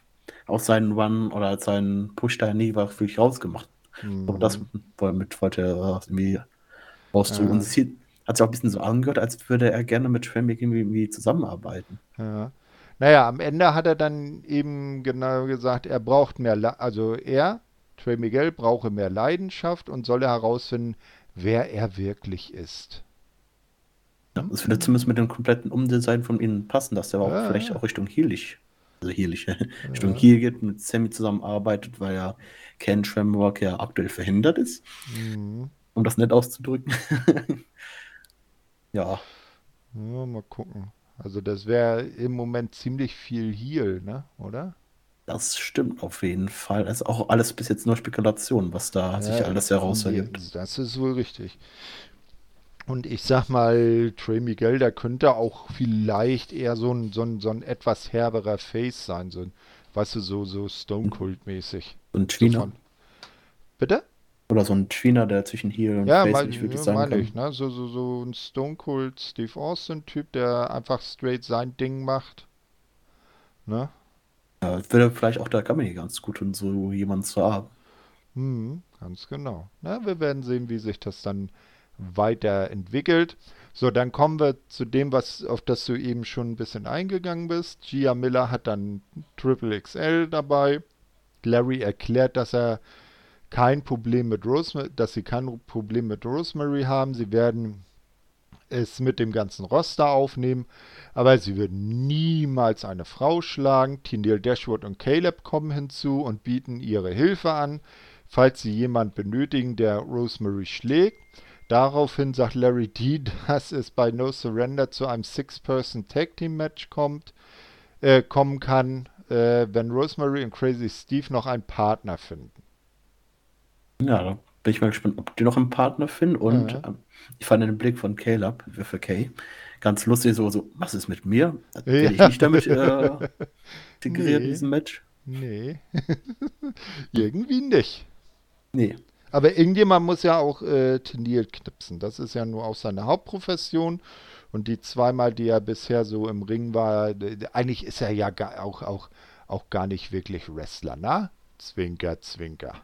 auch seinen Run oder seinen Push da nie wirklich rausgemacht. Mhm. Aber das mit wollte er irgendwie rauszoomen. Ja. Und es hat sich auch ein bisschen so angehört, als würde er gerne mit Trembeck irgendwie zusammenarbeiten. Ja. Naja, am Ende hat er dann eben genau gesagt, er braucht mehr, Le also er, Trey Miguel, brauche mehr Leidenschaft und solle herausfinden, wer er wirklich ist. Ja, das würde zumindest mit dem kompletten Umdesign von ihnen passen, dass er ja, auch vielleicht auch Richtung Heelig, also Richtung ja. Heel geht, mit Sammy zusammenarbeitet, weil ja Ken Shamrock ja aktuell verhindert ist. Mhm. Um das nett auszudrücken. ja. ja. Mal gucken. Also das wäre im Moment ziemlich viel Heal, ne? Oder? Das stimmt auf jeden Fall. Das ist auch alles bis jetzt nur Spekulation, was da ja, sich alles heraus ergibt. Das ist wohl richtig. Und ich sag mal, Trey Miguel, der könnte auch vielleicht eher so ein, so ein, so ein etwas herberer Face sein. So ein, weißt du, so, so Stone Cold mäßig. So ein Tweener. So Bitte? Oder so ein Tweener, der zwischen Heel und ja, Face mein, nicht wirklich ja, meine kann. ich, ne? So, so, so ein Stone Cold Steve Austin Typ, der einfach straight sein Ding macht. Ne? Ja, würde vielleicht auch der Comedy ganz gut und so jemanden zu haben. Hm, ganz genau. Na, wir werden sehen, wie sich das dann weiterentwickelt. So, dann kommen wir zu dem, was, auf das du eben schon ein bisschen eingegangen bist. Gia Miller hat dann Triple XL dabei. Larry erklärt, dass er kein Problem mit Rosemary, dass sie kein Problem mit Rosemary haben. Sie werden es mit dem ganzen Roster aufnehmen, aber sie würden niemals eine Frau schlagen. Tindale Dashwood und Caleb kommen hinzu und bieten ihre Hilfe an, falls sie jemand benötigen, der Rosemary schlägt. Daraufhin sagt Larry D, dass es bei No Surrender zu einem Six-Person Tag Team Match kommt, äh, kommen kann, äh, wenn Rosemary und Crazy Steve noch einen Partner finden. Ja, da bin ich mal gespannt, ob die noch einen Partner finden. Und Ja. ähm, ich fand den Blick von Caleb für Kay ganz lustig, so, so, was ist mit mir? Werde ich nicht damit äh, integriert in Nee. diesem Match? Nee, irgendwie nicht. Nee. Aber irgendjemand muss ja auch äh, Tennille knipsen. Das ist ja nur auch seine Hauptprofession. Und die zweimal, die er bisher so im Ring war, eigentlich ist er ja gar, auch, auch, auch gar nicht wirklich Wrestler, ne? Zwinker, Zwinker.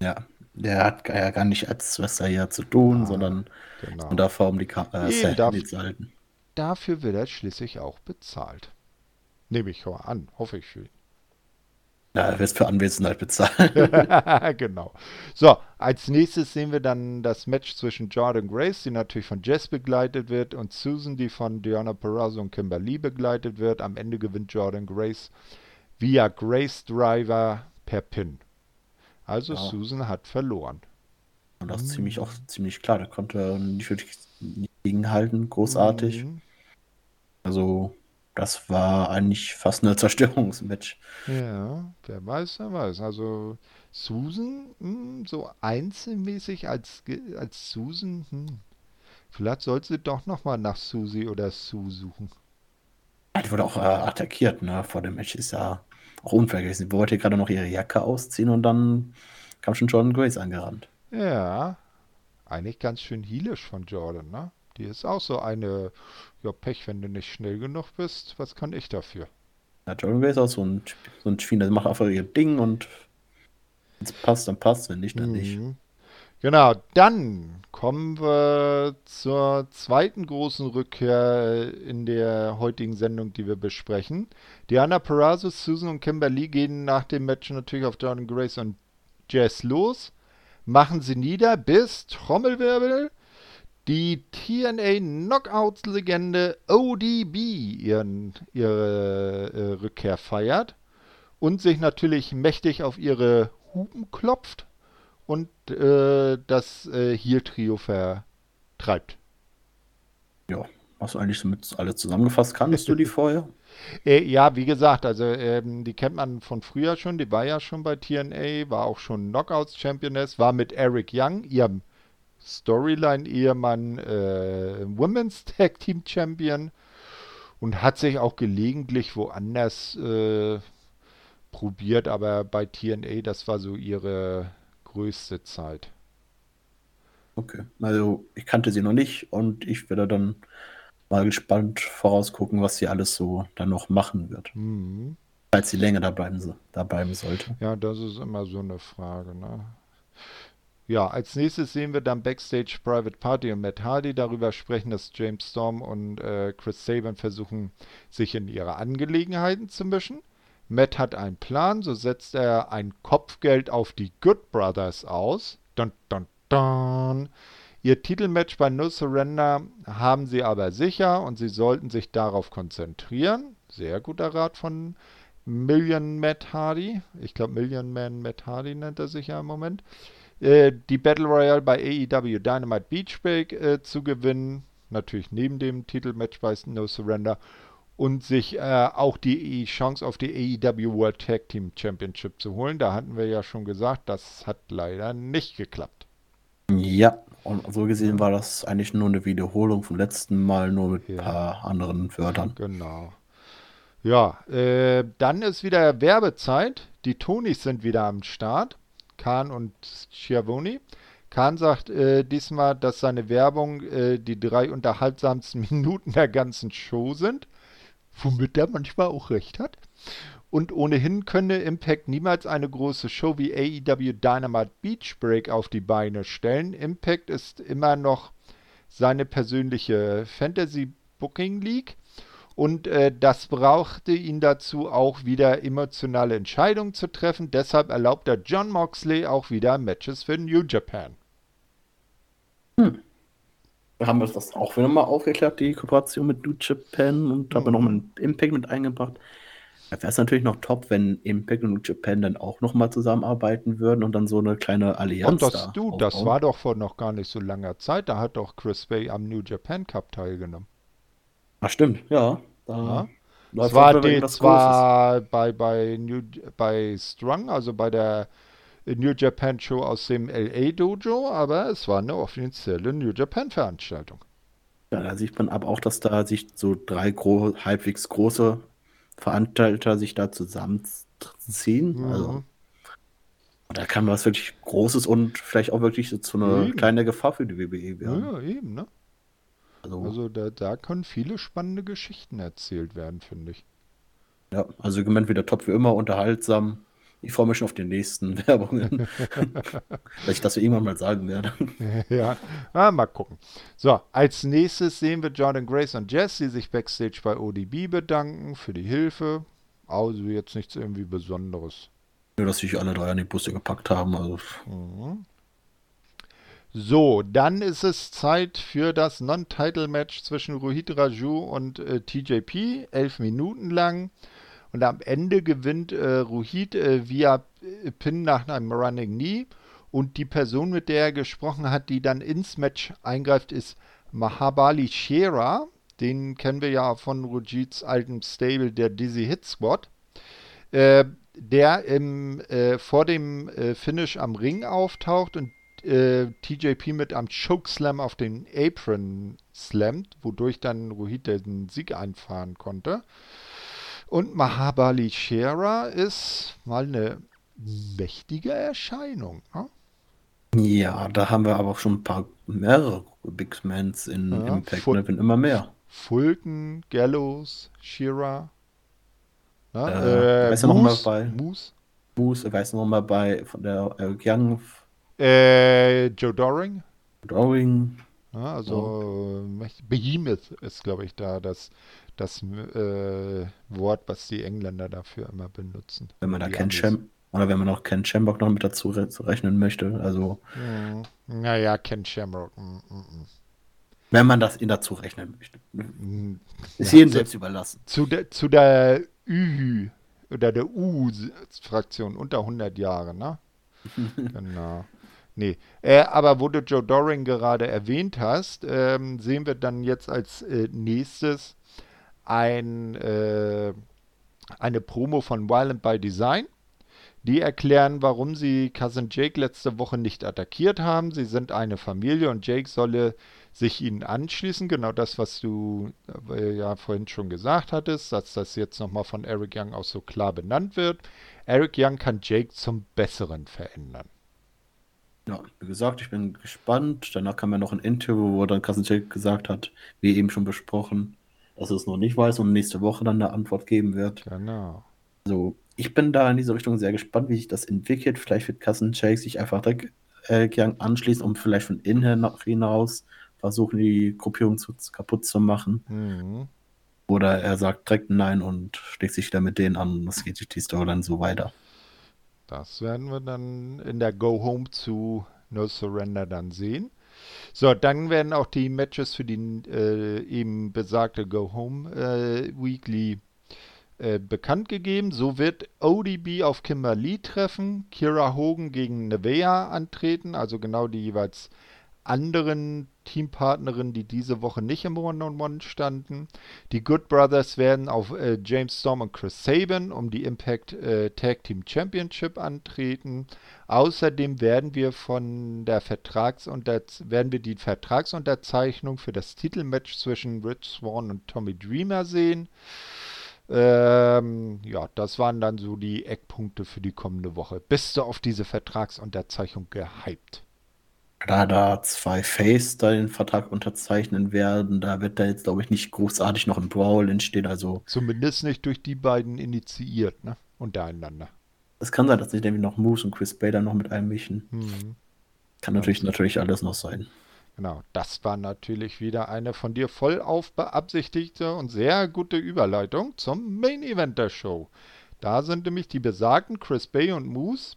Ja, der hat ja gar nicht als Wrestler hier zu tun, Ah, sondern Genau. und davor um die Ka äh, darf- zu halten. Dafür wird er schließlich auch bezahlt. Nehme ich an, hoffe ich für ihn. Ja, er wird für Anwesenheit bezahlt. genau. So, als nächstes sehen wir dann das Match zwischen Jordan Grace, die natürlich von Jess begleitet wird, und Susan, die von Diana Perazzo und Kimberly begleitet wird. Am Ende gewinnt Jordan Grace via Grace Driver per Pin. Also Ja. Susan hat verloren. Und das ziemlich auch ziemlich klar. Da konnte er nicht wirklich gegenhalten, großartig. Mhm. Also, das war eigentlich fast ein Zerstörungsmatch. Ja, wer weiß, wer weiß. Also Susan, hm, so einzelmäßig als, als Susan, hm. Vielleicht sollte sie doch nochmal nach Susi oder Sue suchen. Ja, Die wurde auch äh, attackiert, ne? Vor dem Match ist ja auch unfair gewesen. Sie wollte gerade noch ihre Jacke ausziehen und dann kam schon Jordan Grace angerannt. Ja, eigentlich ganz schön heelisch von Jordan, ne? Die ist auch so eine, ja, Pech, wenn du nicht schnell genug bist. Was kann ich dafür? Ja, Jordan Grace ist auch so ein, so ein Schwiener, der macht einfach ihr Ding und wenn es passt, dann passt, wenn nicht, dann nicht. Mhm. Genau, dann kommen wir zur zweiten großen Rückkehr in der heutigen Sendung, die wir besprechen. Diana Perazzo, Susan und Kimberly gehen nach dem Match natürlich auf Jordan Grace und Jess los, machen sie nieder, bis Trommelwirbel die TNA Knockouts-Legende ODB ihren, ihre äh, Rückkehr feiert und sich natürlich mächtig auf ihre Hupen klopft und äh, das äh, Heel-Trio vertreibt. Ja, hast du eigentlich somit alle zusammengefasst? Kanntest du die vorher? Äh, ja, wie gesagt, also ähm, die kennt man von früher schon, die war ja schon bei TNA, war auch schon Knockouts-Championess, war mit Eric Young, ihrem Storyline-Ehemann, äh, Women's Tag Team Champion und hat sich auch gelegentlich woanders äh, probiert, aber bei TNA, das war so ihre größte Zeit. Okay, also ich kannte sie noch nicht und ich werde dann mal gespannt vorausgucken, was sie alles so dann noch machen wird. Mhm. Falls sie länger da bleiben, da bleiben sollte. Ja, das ist immer so eine Frage, ne? Ja, als nächstes sehen wir dann Backstage Private Party und Matt Hardy darüber sprechen, dass James Storm und äh, Chris Sabin versuchen, sich in ihre Angelegenheiten zu mischen. Matt hat einen Plan, so setzt er ein Kopfgeld auf die Good Brothers aus. Dun, dun, dun. Ihr Titelmatch bei No Surrender haben sie aber sicher und sie sollten sich darauf konzentrieren. Sehr guter Rat von Million Matt Hardy. Ich glaube, Million Man Matt Hardy nennt er sich ja im Moment. Äh, die Battle Royale bei AEW Dynamite Beach Break äh, zu gewinnen. Natürlich neben dem Titelmatch bei No Surrender. Und sich äh, auch die Chance auf die AEW World Tag Team Championship zu holen. Da hatten wir ja schon gesagt, das hat leider nicht geklappt. Ja, und so gesehen war das eigentlich nur eine Wiederholung vom letzten Mal, nur mit ein Ja. paar anderen Wörtern. Genau. Ja, äh, dann ist wieder Werbezeit. Die Tonys sind wieder am Start. Kahn und Schiavoni. Kahn sagt äh, diesmal, dass seine Werbung äh, die drei unterhaltsamsten Minuten der ganzen Show sind. Womit er manchmal auch recht hat. Und ohnehin könne Impact niemals eine große Show wie AEW Dynamite Beach Break auf die Beine stellen. Impact ist immer noch seine persönliche Fantasy Booking League. Und äh, das brauchte ihn dazu, auch wieder emotionale Entscheidungen zu treffen. Deshalb erlaubt er John Moxley auch wieder Matches für New Japan. Hm. Da haben wir das auch wieder mal aufgeklärt, die Kooperation mit New Japan und haben wir noch mal Impact mit eingebracht. Da wäre es natürlich noch top, wenn Impact und New Japan dann auch noch mal zusammenarbeiten würden und dann so eine kleine Allianz Und das, da du, das war doch vor noch gar nicht so langer Zeit. Da hat doch Chris Bay am New Japan Cup teilgenommen. Ach stimmt, ja. Da ja. Es war, die, zwar bei, bei, New, bei Strong, also bei der New Japan Show aus dem LA Dojo, aber es war eine offizielle New Japan Veranstaltung. Ja, da sieht man aber auch, dass da sich so drei gro halbwegs große Veranstalter sich da zusammenziehen. Mhm. Also, da kann was wirklich Großes und vielleicht auch wirklich so zu einer eben. kleine Gefahr für die WWE werden. Ja, eben, ne? Also, also da, da können viele spannende Geschichten erzählt werden, finde ich. Ja, also gemeint wieder top wie immer, unterhaltsam. Ich freue mich schon auf die nächsten Werbungen. Weil ich das irgendwann mal sagen werde. ja, ah, mal gucken. So, als nächstes sehen wir Jordan Grace und Jess, die sich backstage bei ODB bedanken für die Hilfe. Also jetzt nichts irgendwie Besonderes. Nur, dass sich alle drei an die Busse gepackt haben. Also. Mhm. So, dann ist es Zeit für das Non-Title-Match zwischen Rohit Raju und äh, TJP. Elf Minuten lang. Und am Ende gewinnt äh, Ruhid äh, via äh, Pin nach einem Running Knee. Und die Person, mit der er gesprochen hat, die dann ins Match eingreift, ist Mahabali Shera. Den kennen wir ja von Rujids altem Stable, der Dizzy Hit Squad. Äh, der im, äh, vor dem äh, Finish am Ring auftaucht und TJP mit einem Chokeslam auf den Apron slammt, wodurch dann Ruhid den Sieg einfahren konnte. Und Mahabali Shera ist mal eine mächtige Erscheinung. Ne? Ja, da haben wir aber auch schon ein paar mehrere Big Mans in ja, Impact, Ful ne? immer mehr. Fulton, Gallows, Shira. Ja, äh, äh, weißt Moose, du noch mal bei Moose? Moose, weißt du noch mal bei von der äh, Young äh, Joe Doring. Doring. Ja, also oh. Behemoth ist, glaube ich, da das das äh, Wort, was die Engländer dafür immer benutzen. Wenn man da Ken Cham oder wenn man auch Ken Shamrock noch mit dazu re rechnen möchte, also. Hm. Naja, Ken Shamrock. Mm. Wenn man das in dazu rechnen möchte. Hm. Ist ja, jedem selbst überlassen. Zu der, zu der Ü oder der U-Fraktion unter 100 Jahre, ne? genau. Nee, äh, aber wo du Joe Doring gerade erwähnt hast, ähm, sehen wir dann jetzt als äh, nächstes ein, äh, eine Promo von Violent by Design. Die erklären, warum sie Cousin Jake letzte Woche nicht attackiert haben. Sie sind eine Familie und Jake solle sich ihnen anschließen. Genau das, was du äh, ja vorhin schon gesagt hattest, dass das jetzt nochmal von Eric Young auch so klar benannt wird. Eric Young kann Jake zum Besseren verändern. Ja, wie gesagt, ich bin gespannt. Danach kam ja noch ein Interview, wo dann Cousin Jake gesagt hat, wie eben schon besprochen, dass er es noch nicht weiß und nächste Woche dann eine Antwort geben wird. Genau. Also, ich bin da in diese Richtung sehr gespannt, wie sich das entwickelt. Vielleicht wird Jake sich einfach direkt äh, anschließen, um vielleicht von innen hinaus versuchen, die Gruppierung zu, kaputt zu machen. Mhm. Oder er sagt direkt Nein und schlägt sich wieder mit denen an und das geht die Story dann so weiter. Das werden wir dann in der Go Home zu No Surrender dann sehen. So, dann werden auch die Matches für die äh, eben besagte Go Home äh, Weekly äh, bekannt gegeben. So wird ODB auf Kimberly treffen, Kira Hogan gegen Nevea antreten, also genau die jeweils anderen Teampartnerinnen, die diese Woche nicht im One-on-One standen. Die Good Brothers werden auf äh, James Storm und Chris Sabin um die Impact äh, Tag Team Championship antreten. Außerdem werden wir von der werden wir die Vertragsunterzeichnung für das Titelmatch zwischen Rich Swan und Tommy Dreamer sehen. Ähm, ja, das waren dann so die Eckpunkte für die kommende Woche. Bist du auf diese Vertragsunterzeichnung gehypt? Da da zwei Face da den Vertrag unterzeichnen werden, da wird da jetzt, glaube ich, nicht großartig noch ein Brawl entstehen. Also Zumindest nicht durch die beiden initiiert, ne? Untereinander. Es kann sein, dass sich nämlich noch Moose und Chris Bader noch mit einmischen. Mhm. Kann natürlich, natürlich alles noch sein. Genau, das war natürlich wieder eine von dir voll aufbeabsichtigte und sehr gute Überleitung zum Main Event der Show. Da sind nämlich die besagten Chris Bay und Moose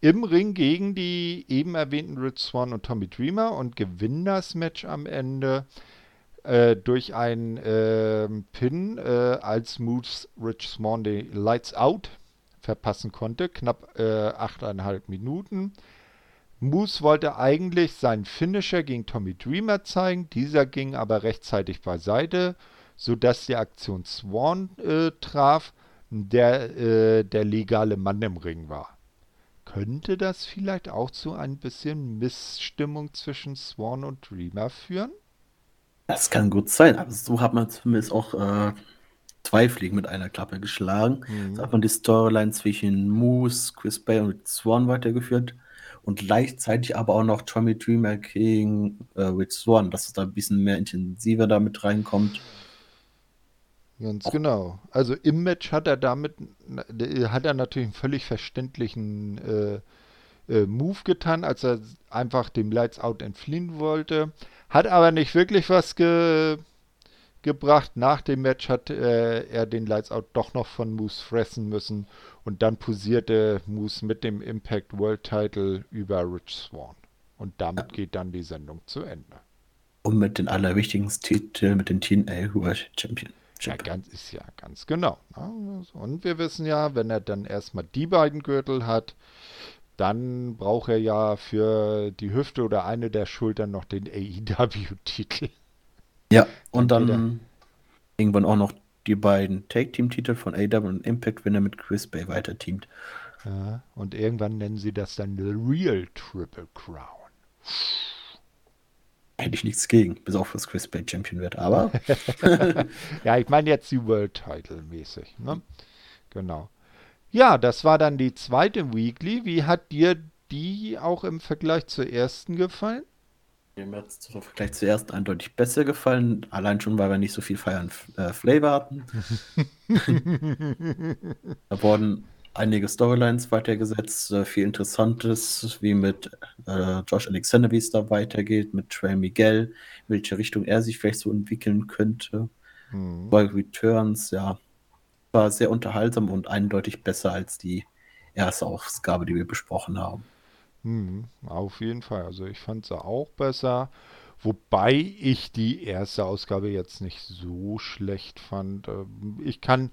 im Ring gegen die eben erwähnten Rich Swan und Tommy Dreamer und gewinnen das Match am Ende äh, durch einen äh, Pin, äh, als Moose Rich Swan die Lights Out verpassen konnte. Knapp äh, 8,5 Minuten. Moose wollte eigentlich seinen Finisher gegen Tommy Dreamer zeigen, dieser ging aber rechtzeitig beiseite, sodass die Aktion Swan äh, traf, der äh, der legale Mann im Ring war. Könnte das vielleicht auch zu ein bisschen Missstimmung zwischen Swan und Dreamer führen? Das kann gut sein, aber so hat man zumindest auch äh, zwei Fliegen mit einer Klappe geschlagen. Mhm. So hat man die Storyline zwischen Moose, Chris Bay und Swan weitergeführt und gleichzeitig aber auch noch Tommy Dreamer gegen äh, Rich Swan, dass es da ein bisschen mehr intensiver damit reinkommt. Ganz genau. Also im Match hat er damit, hat er natürlich einen völlig verständlichen äh, äh, Move getan, als er einfach dem Lights Out entfliehen wollte. Hat aber nicht wirklich was ge gebracht. Nach dem Match hat äh, er den Lights Out doch noch von Moose fressen müssen und dann posierte Moose mit dem Impact World Title über Rich Swan. Und damit ja. geht dann die Sendung zu Ende. Und mit den allerwichtigsten Titeln, mit den TNA World Champion. Ja, ganz, ist ja ganz genau. Ne? Und wir wissen ja, wenn er dann erstmal die beiden Gürtel hat, dann braucht er ja für die Hüfte oder eine der Schultern noch den AEW-Titel. Ja, und dann irgendwann auch noch die beiden Tag-Team-Titel von AW und Impact, wenn er mit Chris Bay weiter teamt. Ja, und irgendwann nennen sie das dann The Real Triple Crown. Hätte ich nichts gegen, bis auf dass Chris Bay Champion wird, aber. ja, ich meine jetzt die World Title mäßig. Ne? Genau. Ja, das war dann die zweite Weekly. Wie hat dir die auch im Vergleich zur ersten gefallen? Mir hat es im Vergleich zur ersten eindeutig besser gefallen, allein schon, weil wir nicht so viel Feiern äh, Flavor hatten. da wurden einige Storylines weitergesetzt, viel Interessantes, wie mit äh, Josh Alexander, wie es da weitergeht, mit Trey Miguel, in welche Richtung er sich vielleicht so entwickeln könnte. Mhm. Bei Returns, ja, war sehr unterhaltsam und eindeutig besser als die erste Ausgabe, die wir besprochen haben. Mhm, auf jeden Fall. Also ich fand sie auch besser. Wobei ich die erste Ausgabe jetzt nicht so schlecht fand. Ähm, ich kann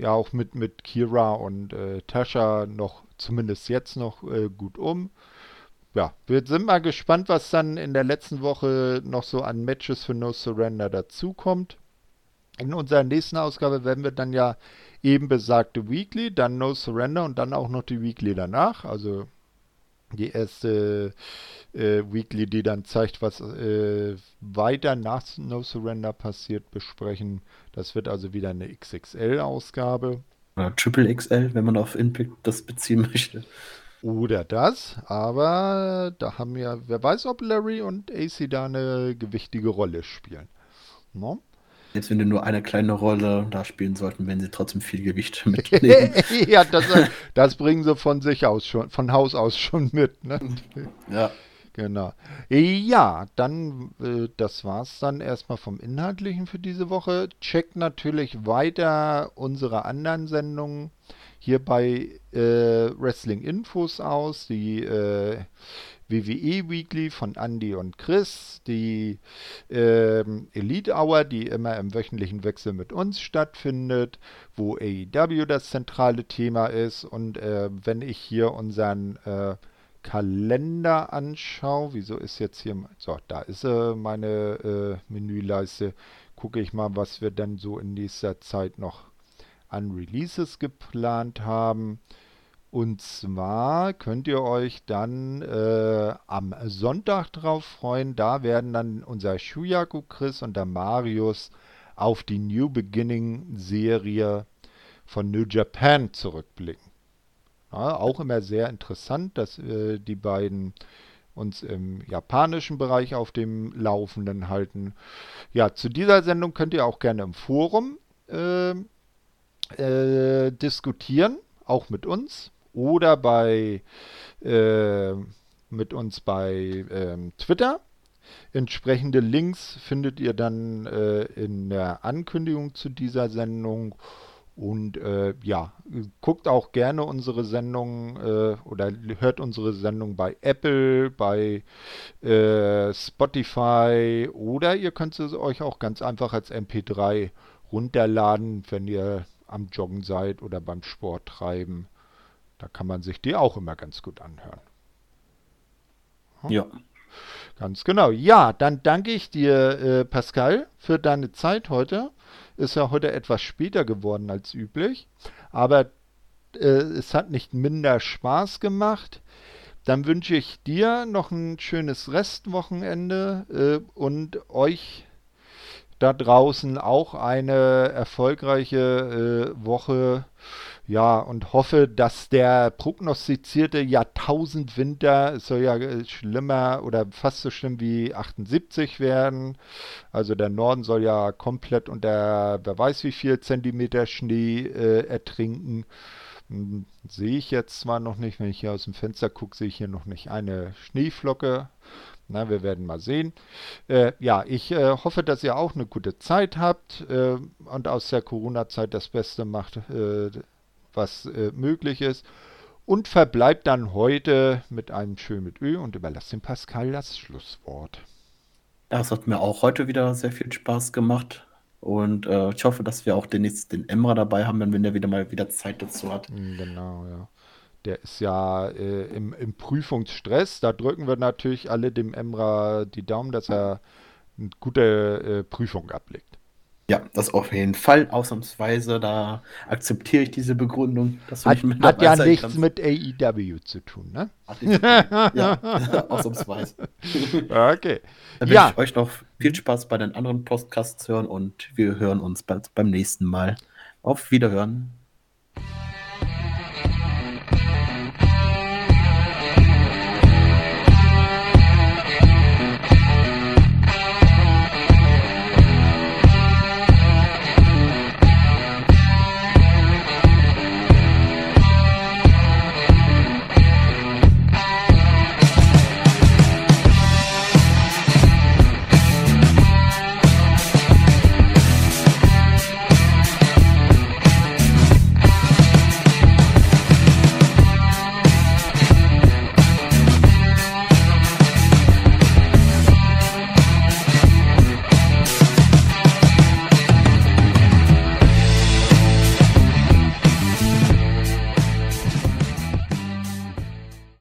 ja auch mit, mit Kira und äh, Tasha noch, zumindest jetzt noch, äh, gut um. Ja, wir sind mal gespannt, was dann in der letzten Woche noch so an Matches für No Surrender dazukommt. In unserer nächsten Ausgabe werden wir dann ja eben besagte Weekly, dann No Surrender und dann auch noch die Weekly danach. Also die erste äh, Weekly, die dann zeigt, was äh, weiter nach No Surrender passiert, besprechen. Das wird also wieder eine XXL-Ausgabe. Oder Triple XL, wenn man auf Impact das beziehen möchte. Oder das, aber da haben wir, wer weiß, ob Larry und AC da eine gewichtige Rolle spielen. No? Jetzt, wenn die nur eine kleine Rolle da spielen sollten, wenn sie trotzdem viel Gewicht mitnehmen. ja, das, das, bringen sie von sich aus schon, von Haus aus schon mit. Ne? Ja. Genau. Ja, dann, äh, das war's dann erstmal vom Inhaltlichen für diese Woche. Checkt natürlich weiter unsere anderen Sendungen hier bei äh, Wrestling Infos aus, die äh, WWE Weekly von Andy und Chris, die ähm, Elite Hour, die immer im wöchentlichen Wechsel mit uns stattfindet, wo AEW das zentrale Thema ist. Und äh, wenn ich hier unseren äh, Kalender anschaue, wieso ist jetzt hier, so, da ist äh, meine äh, Menüleiste, gucke ich mal, was wir dann so in nächster Zeit noch an Releases geplant haben. Und zwar könnt ihr euch dann äh, am Sonntag drauf freuen. Da werden dann unser Shuyaku Chris und der Marius auf die New Beginning Serie von New Japan zurückblicken. Ja, auch immer sehr interessant, dass äh, die beiden uns im japanischen Bereich auf dem Laufenden halten. Ja, zu dieser Sendung könnt ihr auch gerne im Forum äh, äh diskutieren, auch mit uns oder bei äh, mit uns bei ähm, Twitter. Entsprechende Links findet ihr dann äh, in der Ankündigung zu dieser Sendung. Und äh, ja, guckt auch gerne unsere Sendung äh, oder hört unsere Sendung bei Apple, bei äh, Spotify oder ihr könnt es euch auch ganz einfach als MP3 runterladen, wenn ihr am Joggen seid oder beim Sport treiben. Da kann man sich die auch immer ganz gut anhören. Hm? Ja. Ganz genau. Ja, dann danke ich dir, äh, Pascal, für deine Zeit heute. Ist ja heute etwas später geworden als üblich, aber äh, es hat nicht minder Spaß gemacht. Dann wünsche ich dir noch ein schönes Restwochenende äh, und euch da draußen auch eine erfolgreiche äh, Woche. Ja, und hoffe, dass der prognostizierte Jahrtausendwinter, es soll ja äh, schlimmer oder fast so schlimm wie 78 werden. Also der Norden soll ja komplett unter wer weiß wie viel Zentimeter Schnee äh, ertrinken. Hm, sehe ich jetzt zwar noch nicht, wenn ich hier aus dem Fenster gucke, sehe ich hier noch nicht eine Schneeflocke. Na, wir werden mal sehen. Äh, ja, ich äh, hoffe, dass ihr auch eine gute Zeit habt äh, und aus der Corona-Zeit das Beste macht, äh, was äh, möglich ist. Und verbleibt dann heute mit einem Schön mit Ö und überlasst dem Pascal das Schlusswort. Das hat mir auch heute wieder sehr viel Spaß gemacht. Und äh, ich hoffe, dass wir auch den nächsten den Emra dabei haben, wenn der wieder mal wieder Zeit dazu hat. Hm, genau, ja. Der ist ja äh, im, im, Prüfungsstress. Da drücken wir natürlich alle dem Emra die Daumen, dass er eine gute äh, Prüfung ablegt. Ja, das auf jeden Fall, ausnahmsweise, da akzeptiere ich diese Begründung. Hat hat ja nichts kannst. mit AEW zu tun, ne? ja, ausnahmsweise. Okay. Dann ja. wünsche ich euch noch viel Spaß bei den anderen Podcasts hören und wir hören uns bald beim nächsten Mal. Auf Wiederhören.